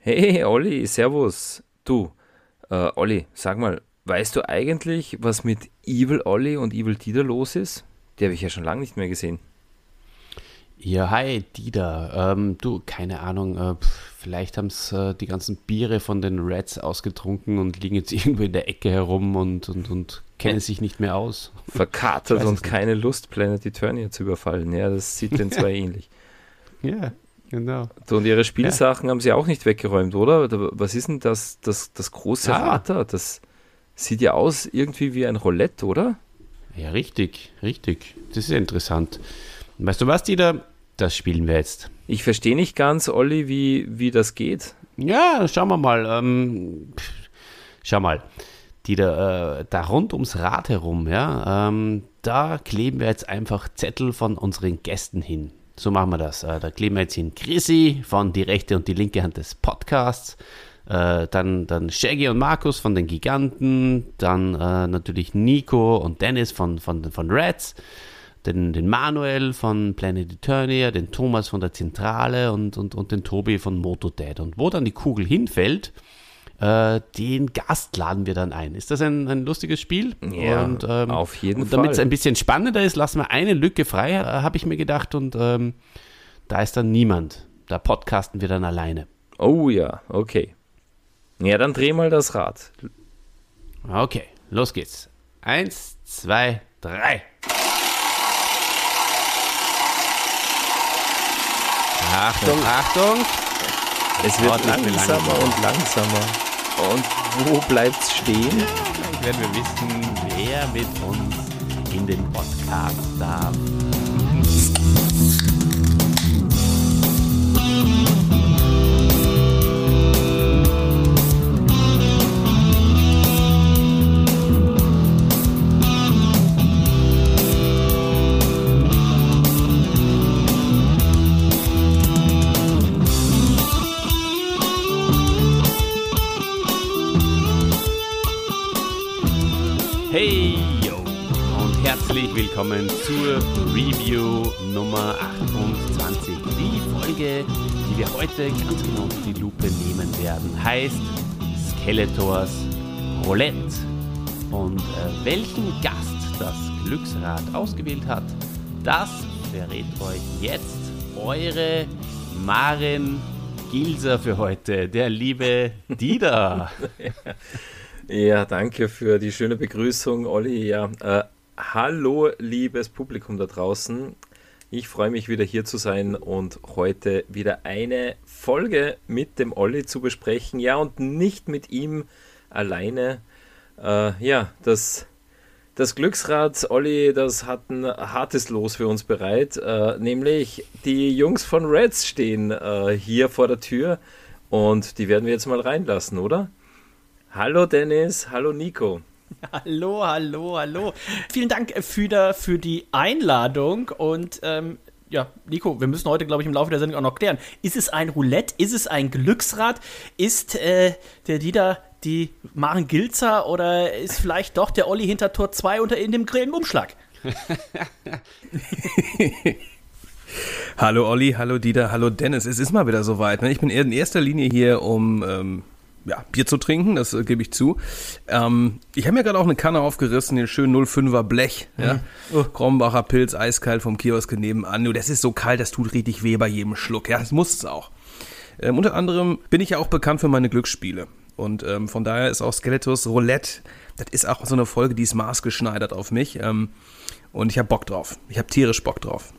Hey, Olli, servus. Du, äh, Olli, sag mal, weißt du eigentlich, was mit Evil Olli und Evil Dieter los ist? Die habe ich ja schon lange nicht mehr gesehen. Ja, hi, Dieter. Ähm, du, keine Ahnung, äh, vielleicht haben es äh, die ganzen Biere von den Reds ausgetrunken und liegen jetzt irgendwo in der Ecke herum und, und, und kennen sich nicht mehr aus. Verkatert und keine Lust, Planet Eternia zu überfallen. Ja, das sieht den zwei ähnlich. Ja, genau. Und ihre Spielsachen ja. haben sie auch nicht weggeräumt, oder? Was ist denn das, das, das große ah. Da? Das sieht ja aus irgendwie wie ein Roulette, oder? Ja, richtig, richtig. Das ist ja interessant. Weißt du was, Dieter? Das spielen wir jetzt. Ich verstehe nicht ganz, Olli, wie, wie das geht. Ja, schauen wir mal. Ähm, schau mal. Dieter, äh, da rund ums Rad herum, ja, ähm, da kleben wir jetzt einfach Zettel von unseren Gästen hin. So machen wir das. Äh, da kleben wir jetzt hin Chrissy von die rechte und die linke Hand des Podcasts. Äh, dann, dann Shaggy und Markus von den Giganten. Dann äh, natürlich Nico und Dennis von, von, von Reds den, den Manuel von Planet Eternia, den Thomas von der Zentrale und, und, und den Tobi von Motodad. Und wo dann die Kugel hinfällt, äh, den Gast laden wir dann ein. Ist das ein, ein lustiges Spiel? Ja, und, ähm, auf jeden und damit es ein bisschen spannender ist, lassen wir eine Lücke frei, äh, habe ich mir gedacht. Und ähm, da ist dann niemand. Da podcasten wir dann alleine. Oh ja, okay. Ja, dann dreh mal das Rad. Okay, los geht's. Eins, zwei, drei. Achtung, Achtung. Es wird langsamer und langsamer. Und wo bleibt's stehen? Dann werden wir wissen, wer mit uns in den Podcast darf. Willkommen zur Review Nummer 28. Die Folge, die wir heute ganz genau unter die Lupe nehmen werden, heißt Skeletors Roulette. Und äh, welchen Gast das Glücksrad ausgewählt hat, das verrät euch jetzt eure Maren Gilser für heute, der liebe Dieter. ja, danke für die schöne Begrüßung, Olli. Ja, äh, Hallo, liebes Publikum da draußen. Ich freue mich wieder hier zu sein und heute wieder eine Folge mit dem Olli zu besprechen. Ja, und nicht mit ihm alleine. Äh, ja, das, das Glücksrad, Olli, das hat ein hartes Los für uns bereit. Äh, nämlich die Jungs von Reds stehen äh, hier vor der Tür und die werden wir jetzt mal reinlassen, oder? Hallo Dennis, hallo Nico. Hallo, hallo, hallo. Vielen Dank für, der, für die Einladung und ähm, ja, Nico, wir müssen heute, glaube ich, im Laufe der Sendung auch noch klären. Ist es ein Roulette? Ist es ein Glücksrad? Ist äh, der Dieter die Maren Gilzer oder ist vielleicht doch der Olli hinter Tor 2 unter in dem grillen Umschlag? hallo Olli, hallo Dieter, hallo Dennis. Es ist mal wieder soweit. Ne? Ich bin in erster Linie hier, um ähm, ja, Bier zu trinken, das äh, gebe ich zu. Ähm, ich habe mir gerade auch eine Kanne aufgerissen, den schönen 05er Blech. Mhm. Ja. Oh. Krombacher Pilz, eiskalt vom Kiosk nebenan. Das ist so kalt, das tut richtig weh bei jedem Schluck. Ja, das muss es auch. Ähm, unter anderem bin ich ja auch bekannt für meine Glücksspiele. Und ähm, von daher ist auch Skeletos Roulette, das ist auch so eine Folge, die ist maßgeschneidert auf mich. Ähm, und ich habe Bock drauf. Ich habe tierisch Bock drauf.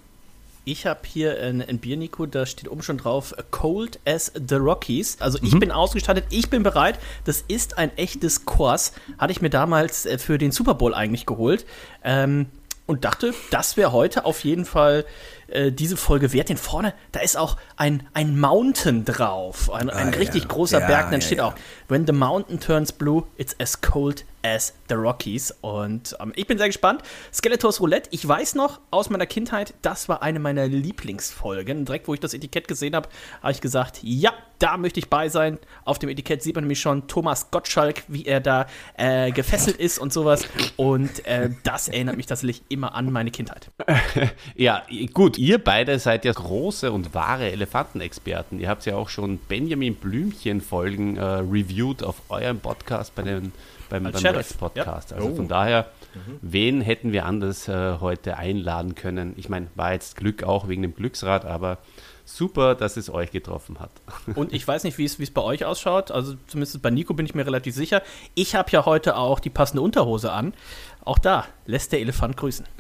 Ich habe hier ein, ein Bier, Nico, da steht oben schon drauf, Cold as the Rockies. Also ich mhm. bin ausgestattet, ich bin bereit. Das ist ein echtes Kurs. Hatte ich mir damals äh, für den Super Bowl eigentlich geholt. Ähm, und dachte, das wäre heute auf jeden Fall äh, diese Folge wert. Denn vorne, da ist auch ein, ein Mountain drauf. Ein, ein ah, richtig ja. großer ja, Berg. Und dann ja, steht auch, When the mountain turns blue, it's as cold as the Rockies. Und ähm, ich bin sehr gespannt. Skeletors Roulette, ich weiß noch aus meiner Kindheit, das war eine meiner Lieblingsfolgen. Direkt, wo ich das Etikett gesehen habe, habe ich gesagt, ja, da möchte ich bei sein. Auf dem Etikett sieht man nämlich schon Thomas Gottschalk, wie er da äh, gefesselt ist und sowas. Und äh, das erinnert mich tatsächlich immer an meine Kindheit. ja, gut, ihr beide seid ja große und wahre Elefantenexperten. Ihr habt ja auch schon Benjamin Blümchen-Folgen äh, reviewed auf eurem Podcast bei den, beim, beim Podcast. Ja. Also oh. von daher, mhm. wen hätten wir anders äh, heute einladen können? Ich meine, war jetzt Glück auch wegen dem Glücksrad, aber super, dass es euch getroffen hat. Und ich weiß nicht, wie es bei euch ausschaut. Also zumindest bei Nico bin ich mir relativ sicher. Ich habe ja heute auch die passende Unterhose an. Auch da lässt der Elefant grüßen.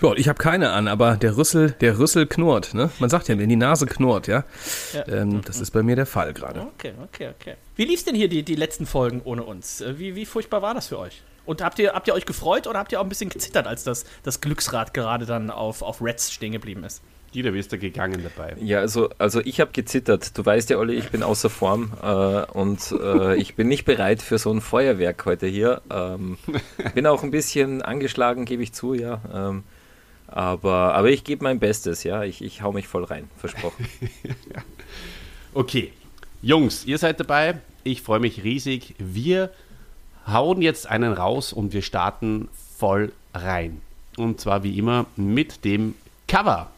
Ja, ich habe keine an, aber der Rüssel, der Rüssel knurrt. Ne? Man sagt ja, wenn die Nase knurrt, ja. ja. Ähm, das ist bei mir der Fall gerade. Okay, okay, okay. Wie lief denn hier die, die letzten Folgen ohne uns? Äh, wie, wie furchtbar war das für euch? Und habt ihr, habt ihr euch gefreut oder habt ihr auch ein bisschen gezittert, als das, das Glücksrad gerade dann auf, auf Reds stehen geblieben ist? Dieter, wie ist da gegangen dabei? Ja, also, also ich habe gezittert. Du weißt ja, Olli, ich bin außer Form äh, und äh, ich bin nicht bereit für so ein Feuerwerk heute hier. Ähm, bin auch ein bisschen angeschlagen, gebe ich zu, ja. Ähm, aber, aber ich gebe mein Bestes, ja. Ich, ich hau mich voll rein, versprochen. Okay, Jungs, ihr seid dabei. Ich freue mich riesig. Wir hauen jetzt einen raus und wir starten voll rein. Und zwar wie immer mit dem Cover.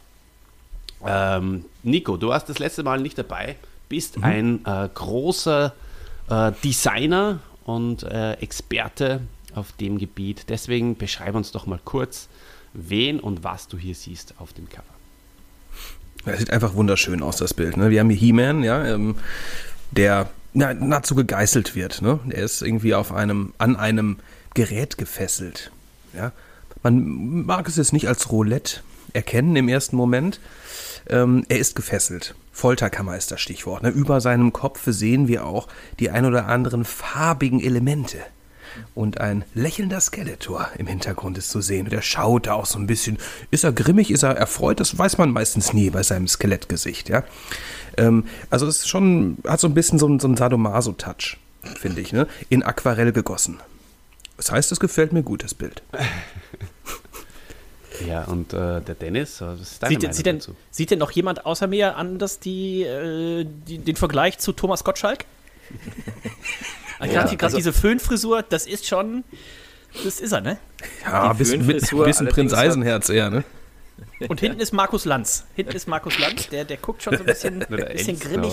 Ähm, Nico, du warst das letzte Mal nicht dabei, bist mhm. ein äh, großer äh, Designer und äh, Experte auf dem Gebiet. Deswegen beschreib uns doch mal kurz, wen und was du hier siehst auf dem Cover. Es sieht einfach wunderschön aus, das Bild. Ne? Wir haben hier He-Man, ja, ähm, der na, nahezu gegeißelt wird. Ne? Er ist irgendwie auf einem, an einem Gerät gefesselt. Ja? Man mag es jetzt nicht als Roulette erkennen im ersten Moment, ähm, er ist gefesselt. Folterkammer ist das Stichwort. Ne? Über seinem Kopf sehen wir auch die ein oder anderen farbigen Elemente. Und ein lächelnder Skeletor im Hintergrund ist zu sehen. Der schaut da auch so ein bisschen. Ist er grimmig, ist er erfreut? Das weiß man meistens nie bei seinem Skelettgesicht. Ja? Ähm, also es ist schon, hat so ein bisschen so, so einen Sadomaso-Touch, finde ich, ne? in Aquarell gegossen. Das heißt, es gefällt mir gut, das Bild. Ja, und äh, der Dennis, was ist deine sieht, sieht denn, dazu? Sieht denn noch jemand außer mir anders die, äh, die, den Vergleich zu Thomas Gottschalk? ja, Gerade also, diese Föhnfrisur, das ist schon, das ist er, ne? Ja, ein bisschen, bisschen Prinz Eisenherz eher, ne? Und hinten ist Markus Lanz. Hinten ist Markus Lanz, der, der guckt schon so ein bisschen, bisschen grimmig.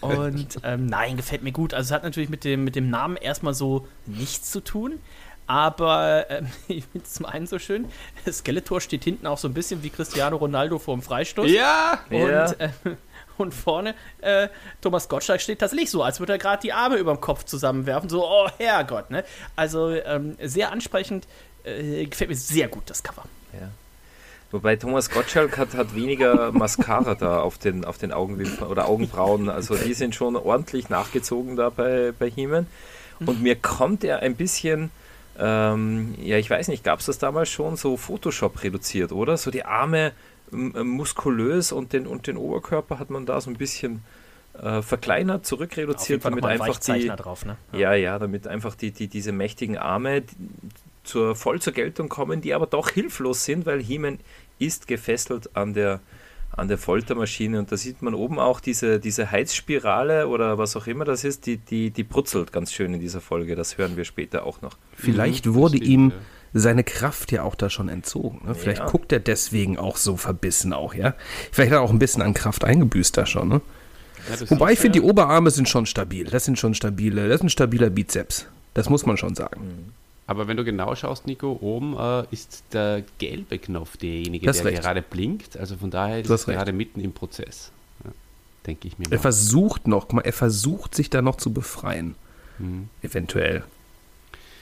Und ähm, nein, gefällt mir gut. Also es hat natürlich mit dem, mit dem Namen erstmal so nichts zu tun. Aber äh, ich finde es zum einen so schön, Skeletor steht hinten auch so ein bisschen wie Cristiano Ronaldo vor dem Freistoß. Ja! Und, ja. Äh, und vorne äh, Thomas Gottschalk steht tatsächlich so, als würde er gerade die Arme über dem Kopf zusammenwerfen. So, oh Herrgott, ne? Also ähm, sehr ansprechend, äh, gefällt mir sehr gut das Cover. Ja. Wobei Thomas Gottschalk hat, hat weniger Mascara da auf den, auf den Augenwimpern oder Augenbrauen. Also die sind schon ordentlich nachgezogen da bei, bei Heeman. Und mir kommt er ein bisschen ähm, ja, ich weiß nicht, gab es das damals schon so Photoshop reduziert, oder? So die Arme muskulös und den, und den Oberkörper hat man da so ein bisschen äh, verkleinert, zurückreduziert, damit einfach die, drauf, ne? ja. ja, ja, damit einfach die, die, diese mächtigen Arme zur, voll zur Geltung kommen, die aber doch hilflos sind, weil Heeman ist gefesselt an der, an der Foltermaschine und da sieht man oben auch diese, diese Heizspirale oder was auch immer das ist, die, die, die brutzelt ganz schön in dieser Folge. Das hören wir später auch noch. Vielleicht mhm, wurde ihm seine Kraft ja auch da schon entzogen. Ne? Vielleicht ja. guckt er deswegen auch so verbissen auch, ja. Vielleicht hat er auch ein bisschen an Kraft eingebüßt da schon, ne? Ja, Wobei ich finde, die Oberarme sind schon stabil. Das sind schon stabile, das ist ein stabiler Bizeps. Das muss man schon sagen. Mhm. Aber wenn du genau schaust, Nico, oben äh, ist der gelbe Knopf derjenige, der recht. gerade blinkt. Also von daher ist es gerade mitten im Prozess. Ja, denke ich mir. Mal. Er versucht noch, er versucht sich da noch zu befreien. Mhm. Eventuell.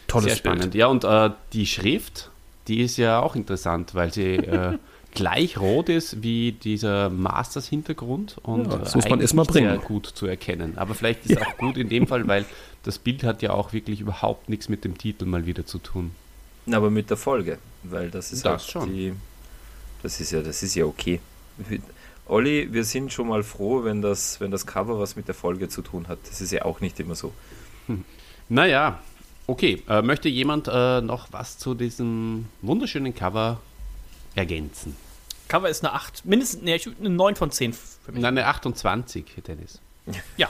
Tolles Sehr spannend. Bild. Ja, und äh, die Schrift, die ist ja auch interessant, weil sie äh, gleich rot ist wie dieser Masters-Hintergrund und ja, das muss man erstmal bringen. Sehr gut zu erkennen. Aber vielleicht ist es ja. auch gut in dem Fall, weil das Bild hat ja auch wirklich überhaupt nichts mit dem Titel mal wieder zu tun. Aber mit der Folge, weil das ist das schon. die. Das ist ja, das ist ja okay. Olli, wir sind schon mal froh, wenn das, wenn das Cover was mit der Folge zu tun hat. Das ist ja auch nicht immer so. Hm. Naja, okay. Äh, möchte jemand äh, noch was zu diesem wunderschönen Cover ergänzen? Cover ist eine 8, mindestens nee, eine 9 von 10 für mich. Nein, eine 28, Dennis. Ja.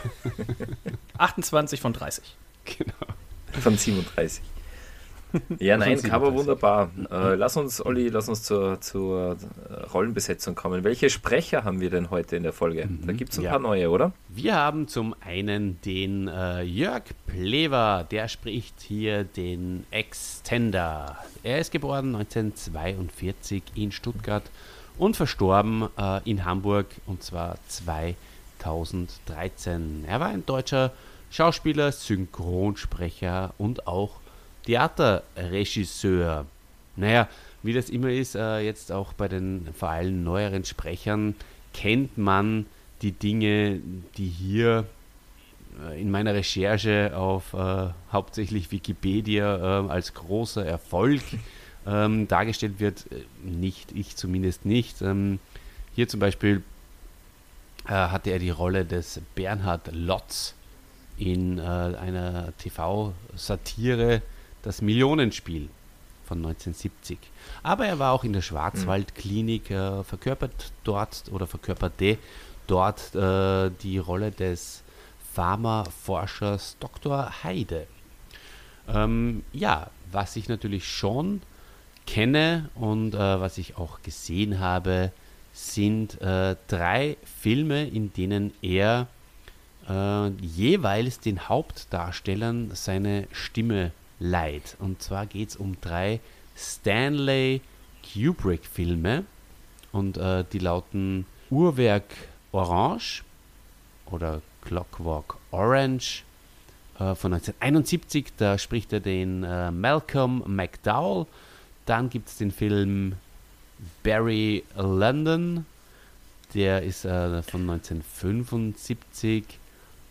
28 von 30. Genau. Von 37. Ja, nein, Cover wunderbar. Äh, lass uns, Olli, lass uns zur, zur Rollenbesetzung kommen. Welche Sprecher haben wir denn heute in der Folge? Mhm, da gibt es ein ja. paar neue, oder? Wir haben zum einen den äh, Jörg Plever, der spricht hier den Extender. Er ist geboren 1942 in Stuttgart und verstorben äh, in Hamburg und zwar 2013. Er war ein deutscher Schauspieler, Synchronsprecher und auch Theaterregisseur. Naja, wie das immer ist, äh, jetzt auch bei den vor allem neueren Sprechern, kennt man die Dinge, die hier äh, in meiner Recherche auf äh, hauptsächlich Wikipedia äh, als großer Erfolg ähm, dargestellt wird. Äh, nicht, ich zumindest nicht. Ähm, hier zum Beispiel äh, hatte er die Rolle des Bernhard Lotz in einer TV-Satire das Millionenspiel von 1970. Aber er war auch in der Schwarzwaldklinik, äh, verkörpert dort oder verkörperte dort äh, die Rolle des Pharmaforschers Dr. Heide. Ähm, ja, was ich natürlich schon kenne und äh, was ich auch gesehen habe, sind äh, drei Filme, in denen er äh, jeweils den Hauptdarstellern seine Stimme Light. Und zwar geht es um drei Stanley Kubrick-Filme. Und äh, die lauten Uhrwerk Orange oder Clockwork Orange äh, von 1971. Da spricht er den äh, Malcolm McDowell. Dann gibt es den Film Barry London. Der ist äh, von 1975.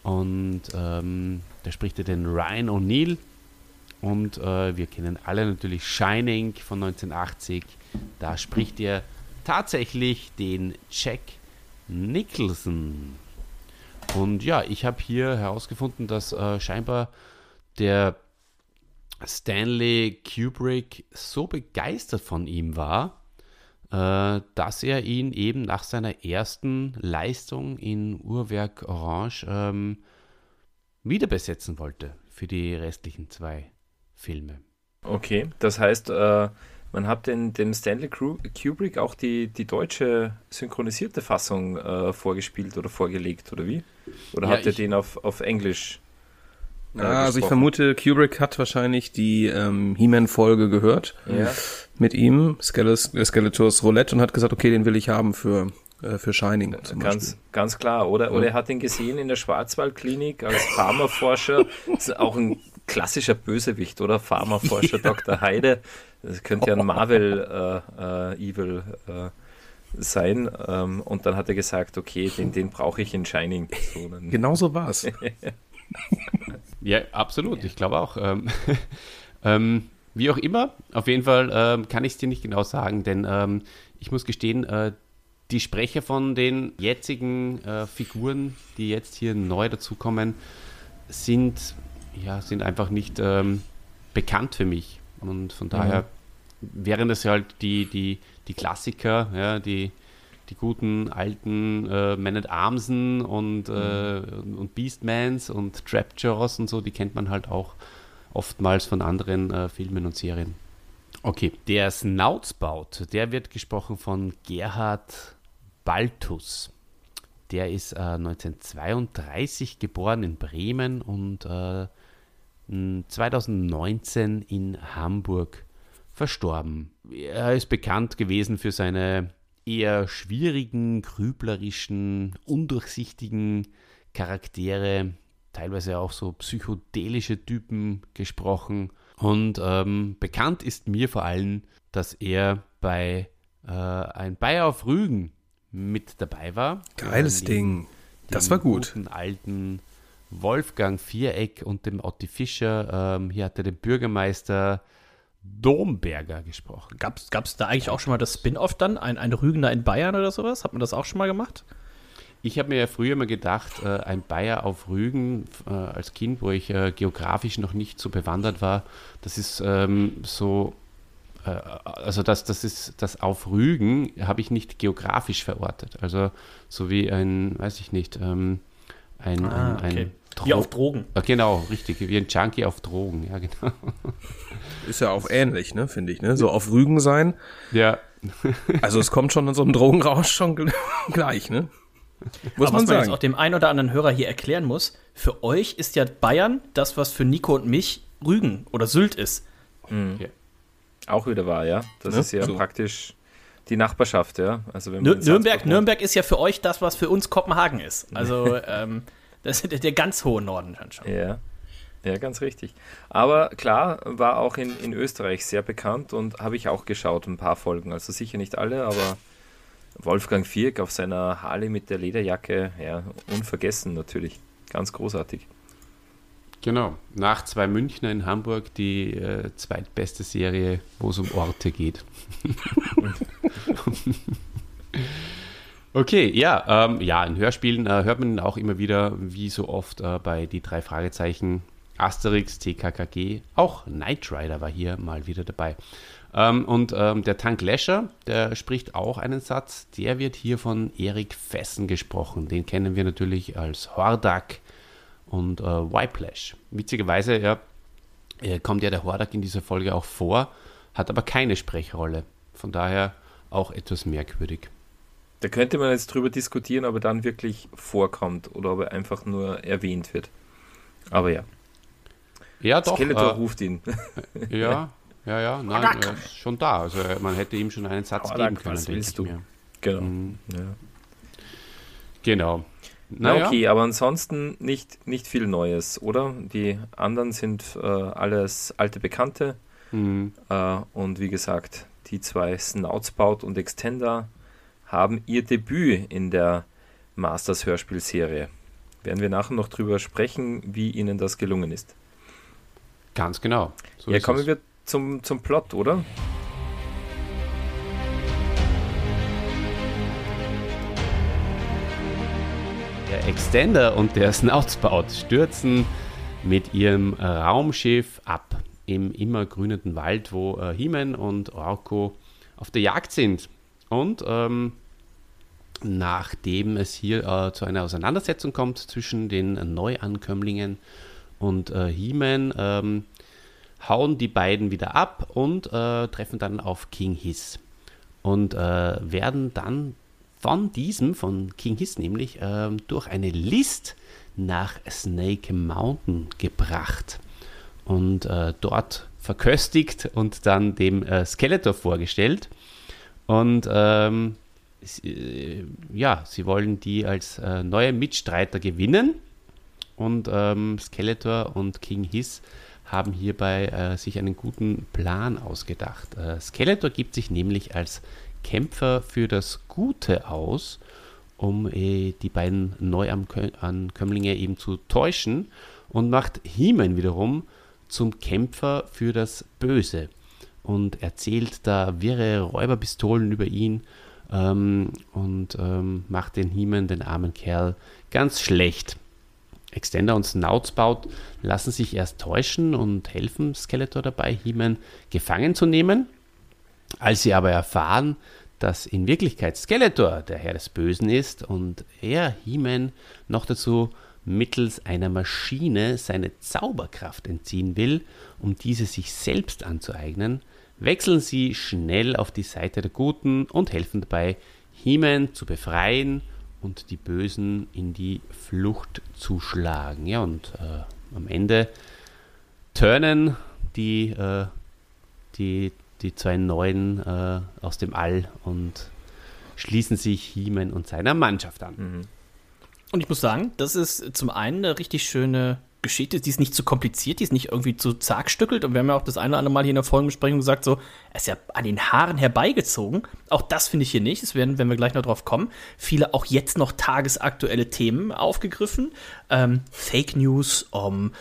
Und ähm, da spricht er den Ryan O'Neill. Und äh, wir kennen alle natürlich Shining von 1980. Da spricht er tatsächlich den Jack Nicholson. Und ja, ich habe hier herausgefunden, dass äh, scheinbar der Stanley Kubrick so begeistert von ihm war, äh, dass er ihn eben nach seiner ersten Leistung in Uhrwerk Orange ähm, wieder besetzen wollte für die restlichen zwei Filme. Okay, das heißt, äh, man hat den, dem Stanley Kubrick auch die, die deutsche synchronisierte Fassung äh, vorgespielt oder vorgelegt, oder wie? Oder ja, hat er den auf, auf Englisch? Äh, ja, also ich vermute, Kubrick hat wahrscheinlich die ähm, He-Man-Folge gehört ja. mit ihm, Skeletors Roulette, und hat gesagt, okay, den will ich haben für äh, für Shining zum ganz, Beispiel. Ganz klar, oder? Oder er hat ihn gesehen in der Schwarzwaldklinik als Pharmaforscher. Das ist auch ein klassischer Bösewicht, oder? Pharmaforscher ja. Dr. Heide. Das könnte ja ein Marvel-Evil äh, äh, sein. Ähm, und dann hat er gesagt, okay, den, den brauche ich in Shining. So, genau so war es. ja, absolut. Ich glaube auch. Ähm, ähm, wie auch immer, auf jeden Fall ähm, kann ich es dir nicht genau sagen, denn ähm, ich muss gestehen, äh, die Sprecher von den jetzigen äh, Figuren, die jetzt hier neu dazukommen, sind, ja, sind einfach nicht ähm, bekannt für mich. Und von daher mhm. wären das halt die, die, die Klassiker, ja, die, die guten alten äh, Man at Armsen und, äh, mhm. und Beastmans und Trapjaws und so, die kennt man halt auch oftmals von anderen äh, Filmen und Serien. Okay, der Snoutsbaut, der wird gesprochen von Gerhard Baltus. Der ist äh, 1932 geboren in Bremen und äh, 2019 in Hamburg verstorben. Er ist bekannt gewesen für seine eher schwierigen, grüblerischen, undurchsichtigen Charaktere, teilweise auch so psychedelische Typen gesprochen. Und ähm, bekannt ist mir vor allem, dass er bei äh, ein Bayer auf Rügen mit dabei war. Geiles Ding. Das war gut. Den alten Wolfgang Viereck und dem Otti Fischer. Ähm, hier hat er den Bürgermeister Domberger gesprochen. Gab es da eigentlich auch schon mal das Spin-off dann? Ein, ein Rügener in Bayern oder sowas? Hat man das auch schon mal gemacht? Ich habe mir ja früher mal gedacht, äh, ein Bayer auf Rügen äh, als Kind, wo ich äh, geografisch noch nicht so bewandert war, das ist ähm, so äh, also das, das ist das auf Rügen habe ich nicht geografisch verortet. Also so wie ein, weiß ich nicht, ähm, ein, ah, ein, ein okay. Wie auf Drogen. Genau, richtig, wie ein Junkie auf Drogen, ja genau. ist ja auch ähnlich, ne, finde ich, ne? So auf Rügen sein. Ja. Also es kommt schon in so einem Drogenrausch schon gleich, ne? Muss Aber man was man jetzt auch dem einen oder anderen Hörer hier erklären muss, für euch ist ja Bayern das, was für Nico und mich Rügen oder Sylt ist. Mhm. Ja. Auch wieder wahr, ja. Das ne? ist ja so. praktisch die Nachbarschaft, ja. Also wenn Nürnberg, Nürnberg ist ja für euch das, was für uns Kopenhagen ist. Also ähm, das ist der ganz hohe Norden dann schon. Ja. Ja, ganz richtig. Aber klar, war auch in, in Österreich sehr bekannt und habe ich auch geschaut, ein paar Folgen. Also sicher nicht alle, aber Wolfgang Vierk auf seiner Harley mit der Lederjacke, ja, unvergessen natürlich. Ganz großartig. Genau. Nach zwei Münchner in Hamburg die äh, zweitbeste Serie, wo es um Orte geht. okay, ja, ähm, ja, in Hörspielen äh, hört man auch immer wieder, wie so oft äh, bei die drei Fragezeichen, Asterix, TKKG, auch Knight Rider war hier mal wieder dabei. Ähm, und ähm, der Tank Lescher, der spricht auch einen Satz, der wird hier von Erik Fessen gesprochen. Den kennen wir natürlich als Hordak und äh, Whiplash. Witzigerweise ja, kommt ja der Hordak in dieser Folge auch vor, hat aber keine Sprechrolle. Von daher auch etwas merkwürdig. Da könnte man jetzt drüber diskutieren, ob er dann wirklich vorkommt oder ob er einfach nur erwähnt wird. Aber ja. Ja, doch. Skeletor äh, ruft ihn. Ja, ja, ja, nein, er ist schon da. Also man hätte ihm schon einen Satz Hordak, geben können, denke ich du? mir. Genau. Mhm. Ja. Genau. Na okay, aber ansonsten nicht, nicht viel Neues, oder? Die anderen sind äh, alles alte Bekannte. Mhm. Äh, und wie gesagt, die zwei Snoutspout und Extender haben ihr Debüt in der Masters Hörspielserie. Werden wir nachher noch drüber sprechen, wie ihnen das gelungen ist. Ganz genau. So ja, kommen es. wir zum, zum Plot, oder? Der Extender und der Snoutspout stürzen mit ihrem Raumschiff ab im immergrünenden Wald, wo äh, Himen und Orko auf der Jagd sind. Und ähm, nachdem es hier äh, zu einer Auseinandersetzung kommt zwischen den Neuankömmlingen und äh, He-Man, ähm, hauen die beiden wieder ab und äh, treffen dann auf King Hiss. Und äh, werden dann von diesem, von King Hiss nämlich, äh, durch eine List nach Snake Mountain gebracht und äh, dort verköstigt und dann dem äh, Skeletor vorgestellt. Und ähm, sie, äh, ja, sie wollen die als äh, neue Mitstreiter gewinnen. Und ähm, Skeletor und King Hiss haben hierbei äh, sich einen guten Plan ausgedacht. Äh, Skeletor gibt sich nämlich als Kämpfer für das Gute aus, um äh, die beiden Neuankömmlinge eben zu täuschen und macht He-Man wiederum zum Kämpfer für das Böse und erzählt da wirre Räuberpistolen über ihn ähm, und ähm, macht den He-Man, den armen Kerl, ganz schlecht. Extender und Snoutspout lassen sich erst täuschen und helfen Skeletor dabei, He-Man gefangen zu nehmen. Als sie aber erfahren, dass in Wirklichkeit Skeletor der Herr des Bösen ist und er He-Man noch dazu mittels einer Maschine seine Zauberkraft entziehen will, um diese sich selbst anzueignen, wechseln sie schnell auf die Seite der Guten und helfen dabei, He-Man zu befreien und die Bösen in die Flucht zu schlagen. Ja, und äh, am Ende turnen die, äh, die, die zwei Neuen äh, aus dem All und schließen sich He-Man und seiner Mannschaft an. Mhm. Und ich muss sagen, das ist zum einen eine richtig schöne Geschichte. Die ist nicht zu kompliziert, die ist nicht irgendwie zu zagstückelt. Und wir haben ja auch das eine oder andere Mal hier in der Folgenbesprechung gesagt, so, es ist ja an den Haaren herbeigezogen. Auch das finde ich hier nicht. Das werden, wenn wir gleich noch drauf kommen, viele auch jetzt noch tagesaktuelle Themen aufgegriffen. Ähm, Fake News, um,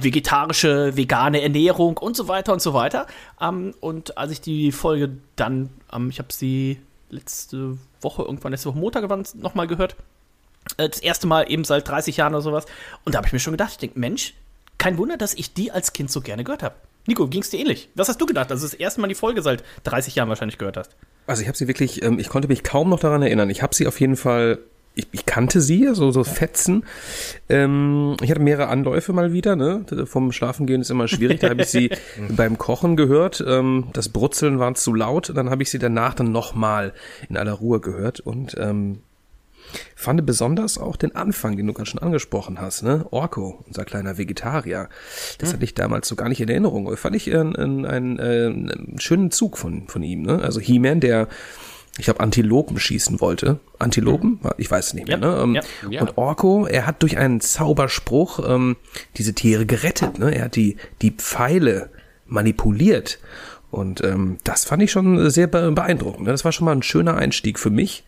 vegetarische, vegane Ernährung und so weiter und so weiter. Ähm, und als ich die Folge dann, ähm, ich habe sie letzte Woche, irgendwann letzte Woche Montag nochmal gehört, das erste Mal eben seit 30 Jahren oder sowas. Und da habe ich mir schon gedacht, ich denke, Mensch, kein Wunder, dass ich die als Kind so gerne gehört habe. Nico, ging es dir ähnlich? Was hast du gedacht, dass du das erste Mal die Folge seit 30 Jahren wahrscheinlich gehört hast? Also ich habe sie wirklich, ähm, ich konnte mich kaum noch daran erinnern. Ich habe sie auf jeden Fall ich, ich kannte sie, so, so Fetzen. Ähm, ich hatte mehrere Anläufe mal wieder, ne? Vom Schlafengehen ist immer schwierig. Da habe ich sie beim Kochen gehört. Ähm, das Brutzeln war zu laut. Dann habe ich sie danach dann nochmal in aller Ruhe gehört und ähm, fand besonders auch den Anfang, den du gerade schon angesprochen hast, ne? Orko, unser kleiner Vegetarier. Das hatte ich damals so gar nicht in Erinnerung. Fand ich einen, einen, einen, einen schönen Zug von, von ihm, ne? Also He-Man, der ich glaube, Antilopen schießen wollte. Antilopen? Ich weiß es nicht mehr. Ja, ne? Ähm, ja. Und Orko, er hat durch einen Zauberspruch ähm, diese Tiere gerettet. Ne? Er hat die, die Pfeile manipuliert. Und ähm, das fand ich schon sehr be- beeindruckend. Ne? Das war schon mal ein schöner Einstieg für mich,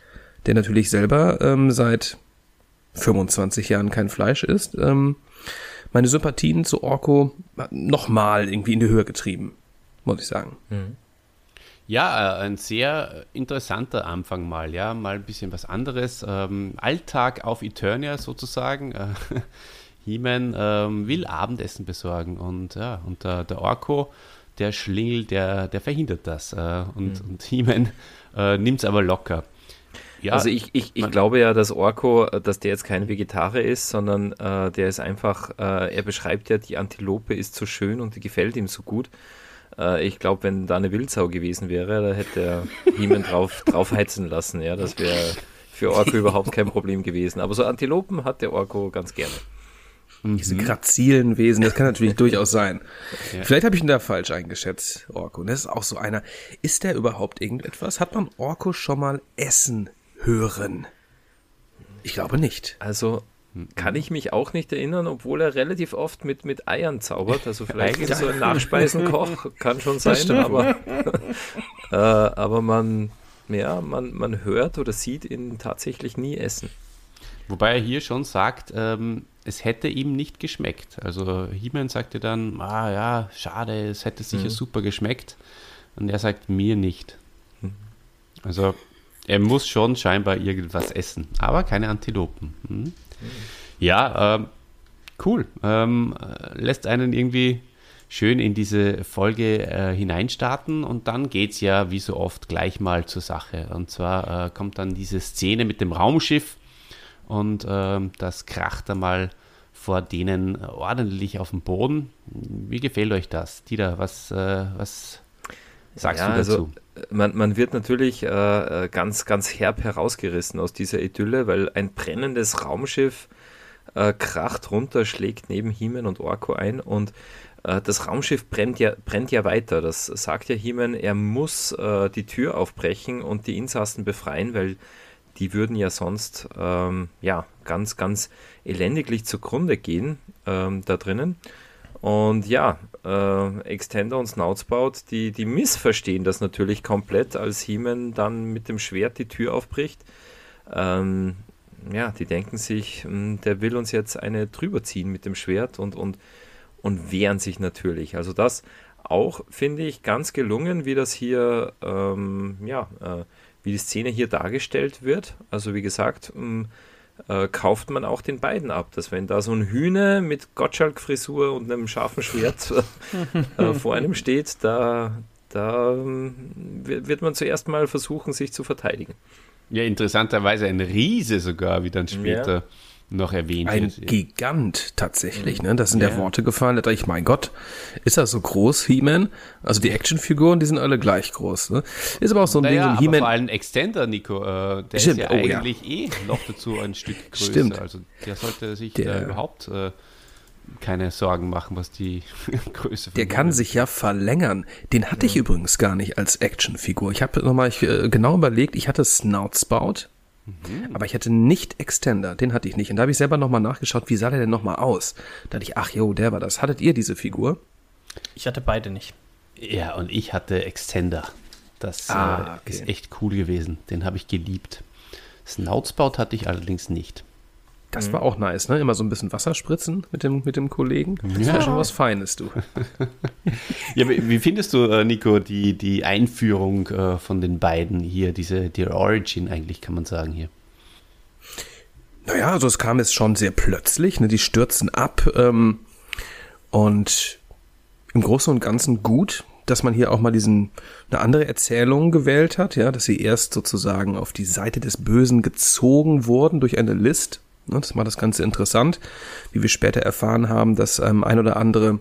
der natürlich selber ähm, seit 25 Jahren kein Fleisch isst. Ähm, meine Sympathien zu Orko nochmal irgendwie in die Höhe getrieben, muss ich sagen. Ja, äh, ein sehr interessanter Anfang mal, ja, mal ein bisschen was anderes. Ähm, Alltag auf Eternia sozusagen. Äh, He-Man ähm, will Abendessen besorgen und ja, und der, der Orko, der Schlingel, der, der verhindert das. Äh, und, und He-Man äh, nimmt es aber locker. Ja, also ich, ich, ich glaube ja, dass Orko, äh, dass der jetzt kein Vegetarier ist, sondern äh, der ist einfach, äh, er beschreibt ja, die Antilope ist so schön und die gefällt ihm so gut. Äh, ich glaube, wenn da eine Wildsau gewesen wäre, da hätte er He-Man drauf, drauf heizen lassen. Ja, das wäre für Orko überhaupt kein Problem gewesen. Aber so Antilopen hat der Orko ganz gerne. Diese grazilen Wesen, das kann natürlich durchaus sein. Ja. Vielleicht habe ich ihn da falsch eingeschätzt, Orko. Und das ist auch so einer. Ist der überhaupt irgendetwas? Hat man Orko schon mal essen hören? Ich glaube nicht. Also kann ich mich auch nicht erinnern, obwohl er relativ oft mit, mit Eiern zaubert. Also vielleicht ist er so ein Nachspeisenkoch, kann schon sein, aber, äh, aber man, ja, man, man hört oder sieht ihn tatsächlich nie essen. Wobei er hier schon sagt, ähm, es hätte ihm nicht geschmeckt. Also He-Man sagte dann, ah ja, schade, es hätte sicher super geschmeckt. Und er sagt, mir nicht. Also er muss schon scheinbar irgendwas essen, aber keine Antilopen. Hm? Ja, ähm, cool. Ähm, äh, lässt einen irgendwie schön in diese Folge äh, hineinstarten und dann geht es ja wie so oft gleich mal zur Sache. Und zwar äh, kommt dann diese Szene mit dem Raumschiff und ähm, das kracht einmal vor denen ordentlich auf den Boden. Wie gefällt euch das? Dieter, was, äh, was sagst Ja, du dazu? also, Man, man wird natürlich äh, äh, ganz, ganz herb herausgerissen aus dieser Idylle, weil ein brennendes Raumschiff äh, kracht runter, schlägt neben He-Man und Orko ein und äh, das Raumschiff brennt ja, brennt ja weiter. Das sagt ja He-Man, er muss die Tür aufbrechen und die Insassen befreien, weil die würden ja sonst ähm, ja, ganz, ganz elendiglich zugrunde gehen ähm, da drinnen. Und ja, äh, Extender und Snoutspout, die, die missverstehen das natürlich komplett, als He-Man dann mit dem Schwert die Tür aufbricht. Ähm, ja, die denken sich, mh, der will uns jetzt eine drüber ziehen mit dem Schwert und, und, und wehren sich natürlich. Also das auch, finde ich, ganz gelungen, wie das hier, ähm, ja, äh, wie die Szene hier dargestellt wird. Also wie gesagt, mh, äh, kauft man auch den beiden ab, dass wenn da so ein Hühner mit Gottschalk-Frisur und einem scharfen Schwert äh, vor einem steht, da, da ähm, wird wird man zuerst mal versuchen, sich zu verteidigen. Ja, interessanterweise ein Riese sogar, wie dann später noch erwähnt Ein wird. Gigant tatsächlich, ne? Das sind ja Ja. Worte gefallen. Da dachte ich, mein Gott, ist er so groß, He-Man? Also die Actionfiguren, die sind alle gleich groß. Ne? Ist aber auch so ein Ding, Naja, so ein aber vor He-Man. allem Extender, Nico, äh, der Stimmt, ist ja oh ja. eigentlich eh noch dazu ein Stück größer. Stimmt. Also der sollte sich Der- überhaupt äh, keine Sorgen machen, was die Größe Der kann He-Man sich ja verlängern. Den hatte ich übrigens gar nicht als Actionfigur. Ich habe nochmal äh, genau überlegt, ich hatte Snoutspout, aber ich hatte nicht Extender. Den hatte ich nicht. Und da habe ich selber nochmal nachgeschaut, wie sah der denn nochmal aus? Da dachte ich, ach jo, der war das. Hattet ihr diese Figur? Ich hatte beide nicht. Ja, und ich hatte Extender. Das Ah, äh, okay. ist echt cool gewesen. Den habe ich geliebt. Snoutspout hatte ich allerdings nicht. Das war auch nice, ne? Immer so ein bisschen Wasser spritzen mit dem, mit dem Kollegen. Das Ja. war schon was Feines, du. Ja, wie, wie findest du, äh, Nico, die, die Einführung äh, von den beiden hier, diese die Origin eigentlich, kann man sagen hier? Naja, also es kam jetzt schon sehr plötzlich, ne? Die stürzen ab ähm, und im Großen und Ganzen gut. dass man hier auch mal diesen eine andere Erzählung gewählt hat, ja, dass sie erst sozusagen auf die Seite des Bösen gezogen wurden durch eine List. Ne, das macht das Ganze interessant, wie wir später erfahren haben, dass ähm, ein oder andere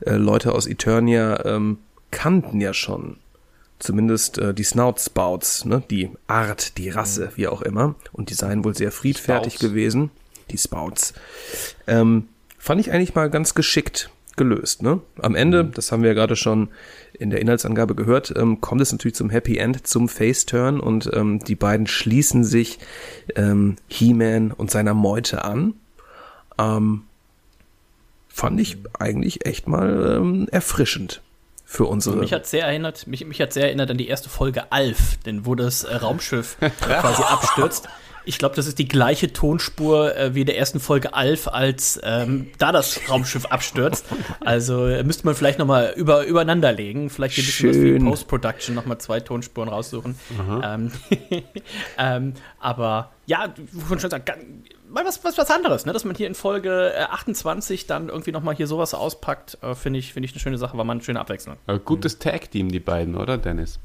äh, Leute aus Eternia ähm, kannten ja schon zumindest äh, die Snout-Spouts, ne, die Art, die Rasse, wie auch immer. Und die seien wohl sehr friedfertig Spouts. gewesen. Die Spouts. Ähm, fand ich eigentlich mal ganz geschickt gelöst. Ne? Am Ende, das haben wir ja gerade schon in der Inhaltsangabe gehört, ähm, kommt es natürlich zum Happy End, zum Face-Turn und ähm, die beiden schließen sich ähm, He-Man und seiner Meute an. Ähm, fand ich eigentlich echt mal ähm, erfrischend für unsere. Mich hat sehr erinnert, mich, mich hat sehr erinnert an die erste Folge Alf, denn wo das äh, Raumschiff quasi abstürzt. Ich glaube, das ist die gleiche Tonspur äh, wie in der ersten Folge Alf, als ähm, da das Raumschiff abstürzt. Also äh, müsste man vielleicht noch mal über, übereinander legen. Vielleicht ein bisschen was für die Schön. Post-Production noch mal zwei Tonspuren raussuchen. Ähm, ähm, aber ja, wovon schon sagen, mal was, was, was anderes, ne? dass man hier in Folge äh, 28 dann irgendwie noch mal hier sowas auspackt, äh, finde ich, finde ich eine schöne Sache, war mal eine schöne Abwechslung. Ein gutes Tag-Team, die beiden, oder, Dennis?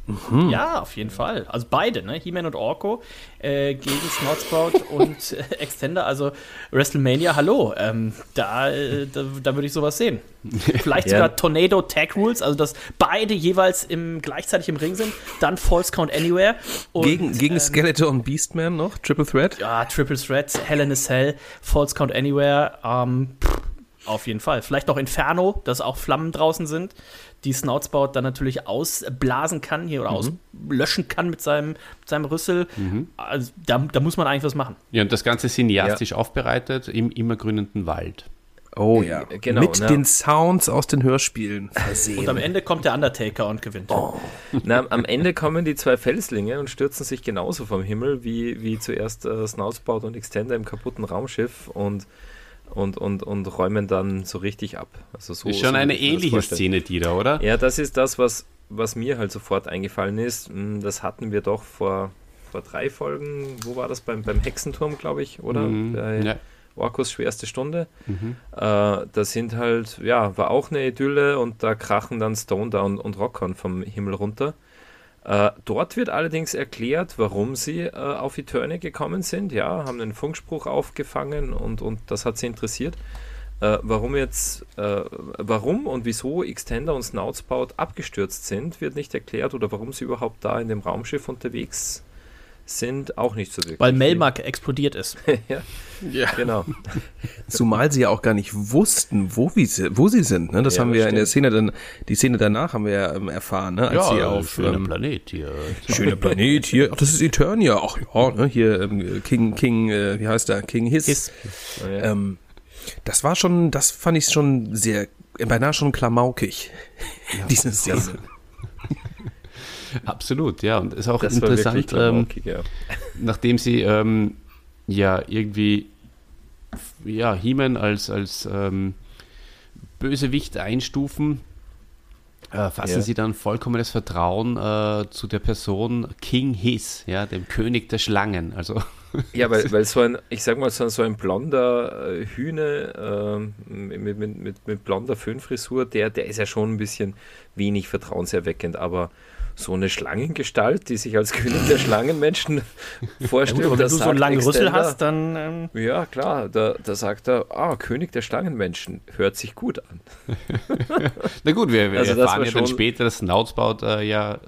Ja, auf jeden Fall. Also beide, ne? He-Man und Orko äh, gegen Snotsprout und äh, Extender. Also WrestleMania, hallo. Ähm, da äh, da, da würde ich sowas sehen. Vielleicht Ja. sogar Tornado Tag Rules, also dass beide jeweils im, gleichzeitig im Ring sind. Dann False Count Anywhere. Und, gegen gegen ähm, Skeletor und Beastman noch, Triple Threat. ja, Triple Threat, Hell in a Cell, False Count Anywhere. Ähm, pff, auf jeden Fall. Vielleicht noch Inferno, dass auch Flammen draußen sind, die Snoutspout dann natürlich ausblasen kann hier oder auslöschen kann mit seinem, mit seinem Rüssel. Also, da, da muss man eigentlich was machen. Ja, und das Ganze cineastisch aufbereitet im immergrünenden Wald. Oh ja, genau, mit ne? den Sounds aus den Hörspielen versehen. Und am Ende kommt der Undertaker und gewinnt. Na, am Ende kommen die zwei Felslinge und stürzen sich genauso vom Himmel wie, wie zuerst äh, Snoutspout und Extender im kaputten Raumschiff und, und, und, und räumen dann so richtig ab. Also so, ist schon so eine ähnliche. Szene, die da, oder? Ja, das ist das, was, was mir halt sofort eingefallen ist. Hm, Das hatten wir doch vor, vor drei Folgen, wo war das? Beim, beim Hexenturm, glaube ich, oder? Mhm. Bei Ja. Orkos schwerste Stunde. Äh, da sind halt, ja, war auch eine Idylle und da krachen dann Stone da und, Rockon vom Himmel runter. Äh, dort wird allerdings erklärt, warum sie äh, auf Eternia gekommen sind. Ja, haben einen Funkspruch aufgefangen und, und das hat sie interessiert. Äh, warum jetzt, äh, warum und wieso Extender und Snoutspout abgestürzt sind, wird nicht erklärt oder warum sie überhaupt da in dem Raumschiff unterwegs sind, auch nicht so wirklich. Weil Melmark explodiert ist. ja, Ja. genau. Zumal sie ja auch gar nicht wussten, wo, wie sie, wo sie sind. Ne? Das Ja, haben das wir ja in der. Szene dann, die Szene danach haben wir ja ähm, erfahren, ne? als sie auf schöner ähm, Planet hier. schöner Planet hier. Ach, das ist Eternia. Ach ja, ne? hier ähm, King King, äh, wie heißt der? King Hiss. Hiss. Ja. Ähm, das war schon, das fand ich schon sehr, beinahe schon klamaukig. Diese Szene. Absolut, ja. Und ist auch Das interessant, ähm, ja. nachdem sie ähm, ja irgendwie ja, He-Man als, als ähm, Bösewicht einstufen, äh, fassen Ja. sie dann vollkommenes Vertrauen äh, zu der Person King Hiss, ja, dem König der Schlangen. Also Ja, weil, weil so ein, ich sag mal, so ein, so ein blonder äh, Hühne ähm, mit, mit, mit, mit blonder Föhnfrisur, der, der ist ja schon ein bisschen wenig vertrauenserweckend, aber so eine Schlangengestalt, die sich als König der Schlangenmenschen vorstellt, Aber wenn das du so einen langen Rüssel hast, dann ähm, Ja, klar, da, da sagt er, ah, König der Schlangenmenschen, hört sich gut an. Na gut, wir, wir Also erfahren ja dann später, dass Snoutspout äh, ja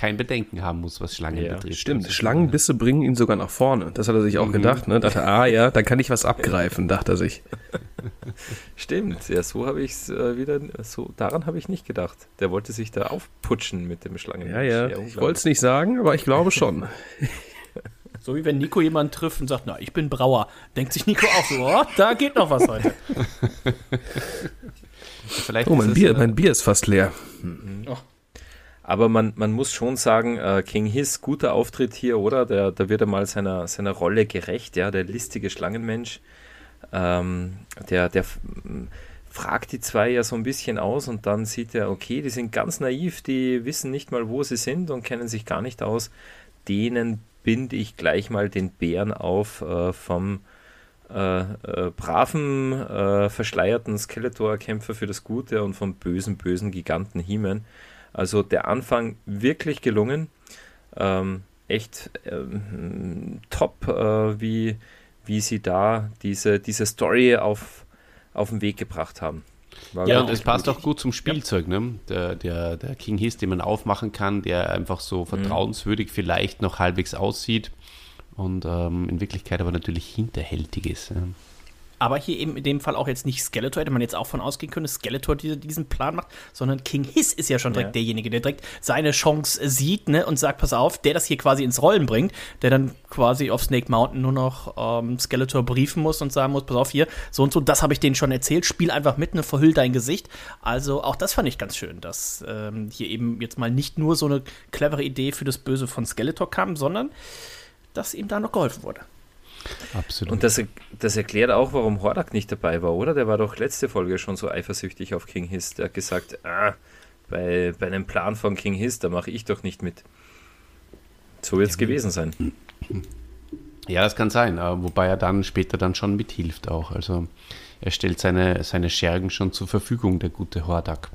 kein Bedenken haben muss, was Schlangen Ja, betrifft. Stimmt, Also, Schlangenbisse bringen ihn sogar nach vorne. Das hat er sich auch gedacht, ne? Dachte, ah ja, dann kann ich was abgreifen, dachte er sich. Stimmt, ja, so habe ich es äh, wieder, so, daran habe ich nicht gedacht. Der wollte sich da aufputschen mit dem Schlangenmensch. Ja, ja, ich wollte es nicht sagen, aber ich glaube schon. so wie wenn Nico jemanden trifft und sagt, na, ich bin Brauer. Denkt sich Nico auch so, oh, da geht noch was heute. Vielleicht Oh, mein Bier, äh, mein Bier ist fast leer. Aber man, man muss schon sagen, äh, King Hiss, guter Auftritt hier, oder? Der, da wird er mal seiner, seiner Rolle gerecht, ja, der listige Schlangenmensch. Ähm, der der fragt die zwei ja so ein bisschen aus und dann sieht er, okay, die sind ganz naiv, die wissen nicht mal, wo sie sind und kennen sich gar nicht aus. Denen binde ich gleich mal den Bären auf äh, vom äh, äh, braven, äh, verschleierten Skeletor-Kämpfer für das Gute und vom bösen, bösen Giganten He-Man. Also der Anfang wirklich gelungen. Ähm, echt ähm, top, äh, wie, wie sie da diese, diese Story auf, auf den Weg gebracht haben. War ja, und es passt auch gut zum Spielzeug, ne? Der, der, der King His, den man aufmachen kann, der einfach so mhm. vertrauenswürdig mhm. vielleicht noch halbwegs aussieht und ähm, in Wirklichkeit aber natürlich hinterhältig ist. Ja. Aber hier eben in dem Fall auch jetzt nicht Skeletor, hätte man jetzt auch von ausgehen können, dass Skeletor diese, diesen Plan macht, sondern King Hiss ist ja schon direkt ja. derjenige, der direkt seine Chance sieht ne, und sagt, pass auf, der das hier quasi ins Rollen bringt, der dann quasi auf Snake Mountain nur noch ähm, Skeletor briefen muss und sagen muss, pass auf, hier, so und so, das habe ich denen schon erzählt, spiel einfach mit, ne, verhüll dein Gesicht. Also auch das fand ich ganz schön, dass ähm, hier eben jetzt mal nicht nur so eine clevere Idee für das Böse von Skeletor kam, sondern dass ihm da noch geholfen wurde. Absolut. Und das, das erklärt auch, warum Hordak nicht dabei war, oder? Der war doch letzte Folge schon so eifersüchtig auf King Hiss. Der hat gesagt, ah, bei, bei einem Plan von King Hiss, da mache ich doch nicht mit. So wird es ja, gewesen sein. Ja, das kann sein, wobei er dann später dann schon mithilft auch. Also er stellt seine, seine Schergen schon zur Verfügung, der gute Hordak.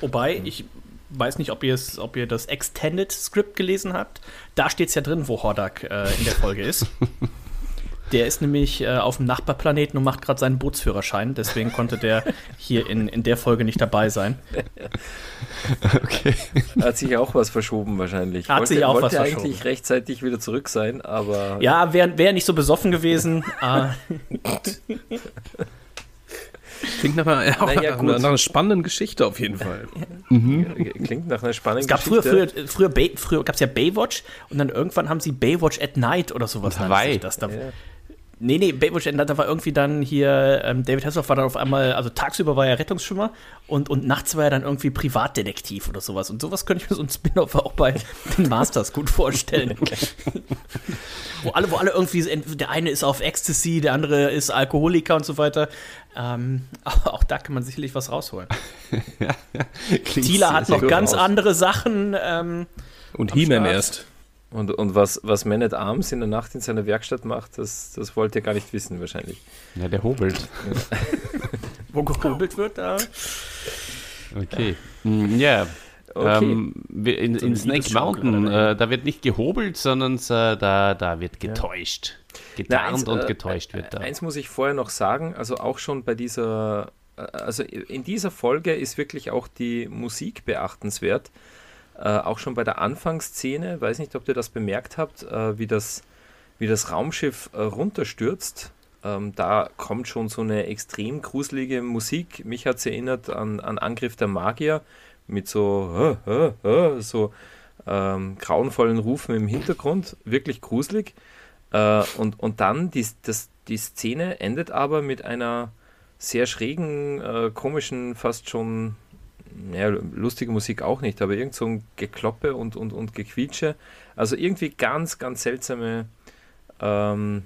Wobei, ich weiß nicht, ob, ob ihr das Extended Script gelesen habt. Da steht es ja drin, wo Hordak äh, in der Folge ist. Der ist nämlich äh, auf dem Nachbarplaneten und macht gerade seinen Bootsführerschein. Deswegen konnte der hier in, in der Folge nicht dabei sein. Okay. Hat sich auch was verschoben wahrscheinlich. Hat wollte, sich auch wollte was verschoben. eigentlich rechtzeitig wieder zurück sein, aber. Ja, wäre wär nicht so besoffen gewesen. ah. Klingt nach einer, ja, naja, nach, nach, einer spannenden Geschichte auf jeden Fall. Mhm. Klingt nach einer spannenden Geschichte. Es gab Geschichte. früher, früher, früher gab es ja Baywatch und dann irgendwann haben sie Baywatch at Night oder sowas. Hawaii. Das da, ja. Nee, nee, Baywatch at Night, da war irgendwie dann hier, ähm, David Hasselhoff war dann auf einmal, also tagsüber war er Rettungsschwimmer und, und nachts war er dann irgendwie Privatdetektiv oder sowas. Und sowas könnte ich mir so ein Spin-off auch bei den Masters gut vorstellen. wo, alle, wo alle irgendwie, der eine ist auf Ecstasy, der andere ist Alkoholiker und so weiter. Ähm, auch da kann man sicherlich was rausholen. ja, ja. Tila hat noch ganz aus. andere Sachen. Ähm, und He-Man erst. Und, und was, was Man at Arms in der Nacht in seiner Werkstatt macht, das, das wollt ihr gar nicht wissen, wahrscheinlich. Ja, der hobelt. Wo gehobelt wird, da. Okay. Mm, ja. Okay. Ähm, in, in Snake Mountain, äh, da wird nicht gehobelt, sondern äh, da, da wird getäuscht. Ja. Getarnt Na, eins, und äh, getäuscht wird da. Eins muss ich vorher noch sagen, also auch schon bei dieser, äh, also in dieser Folge ist wirklich auch die Musik beachtenswert. Äh, auch schon bei der Anfangsszene, weiß nicht, ob ihr das bemerkt habt, äh, wie, das, wie das Raumschiff äh, runterstürzt. Ähm, da kommt schon so eine extrem gruselige Musik. Mich hat es erinnert an, an Angriff der Magier mit so, so ähm, grauenvollen Rufen im Hintergrund. Wirklich gruselig. Äh, und, und dann die, das, die Szene endet aber mit einer sehr schrägen, äh, komischen, fast schon ja, lustige Musik auch nicht, aber irgend so ein Gekloppe und, und, und Gequietsche. Also irgendwie ganz, ganz seltsame ähm,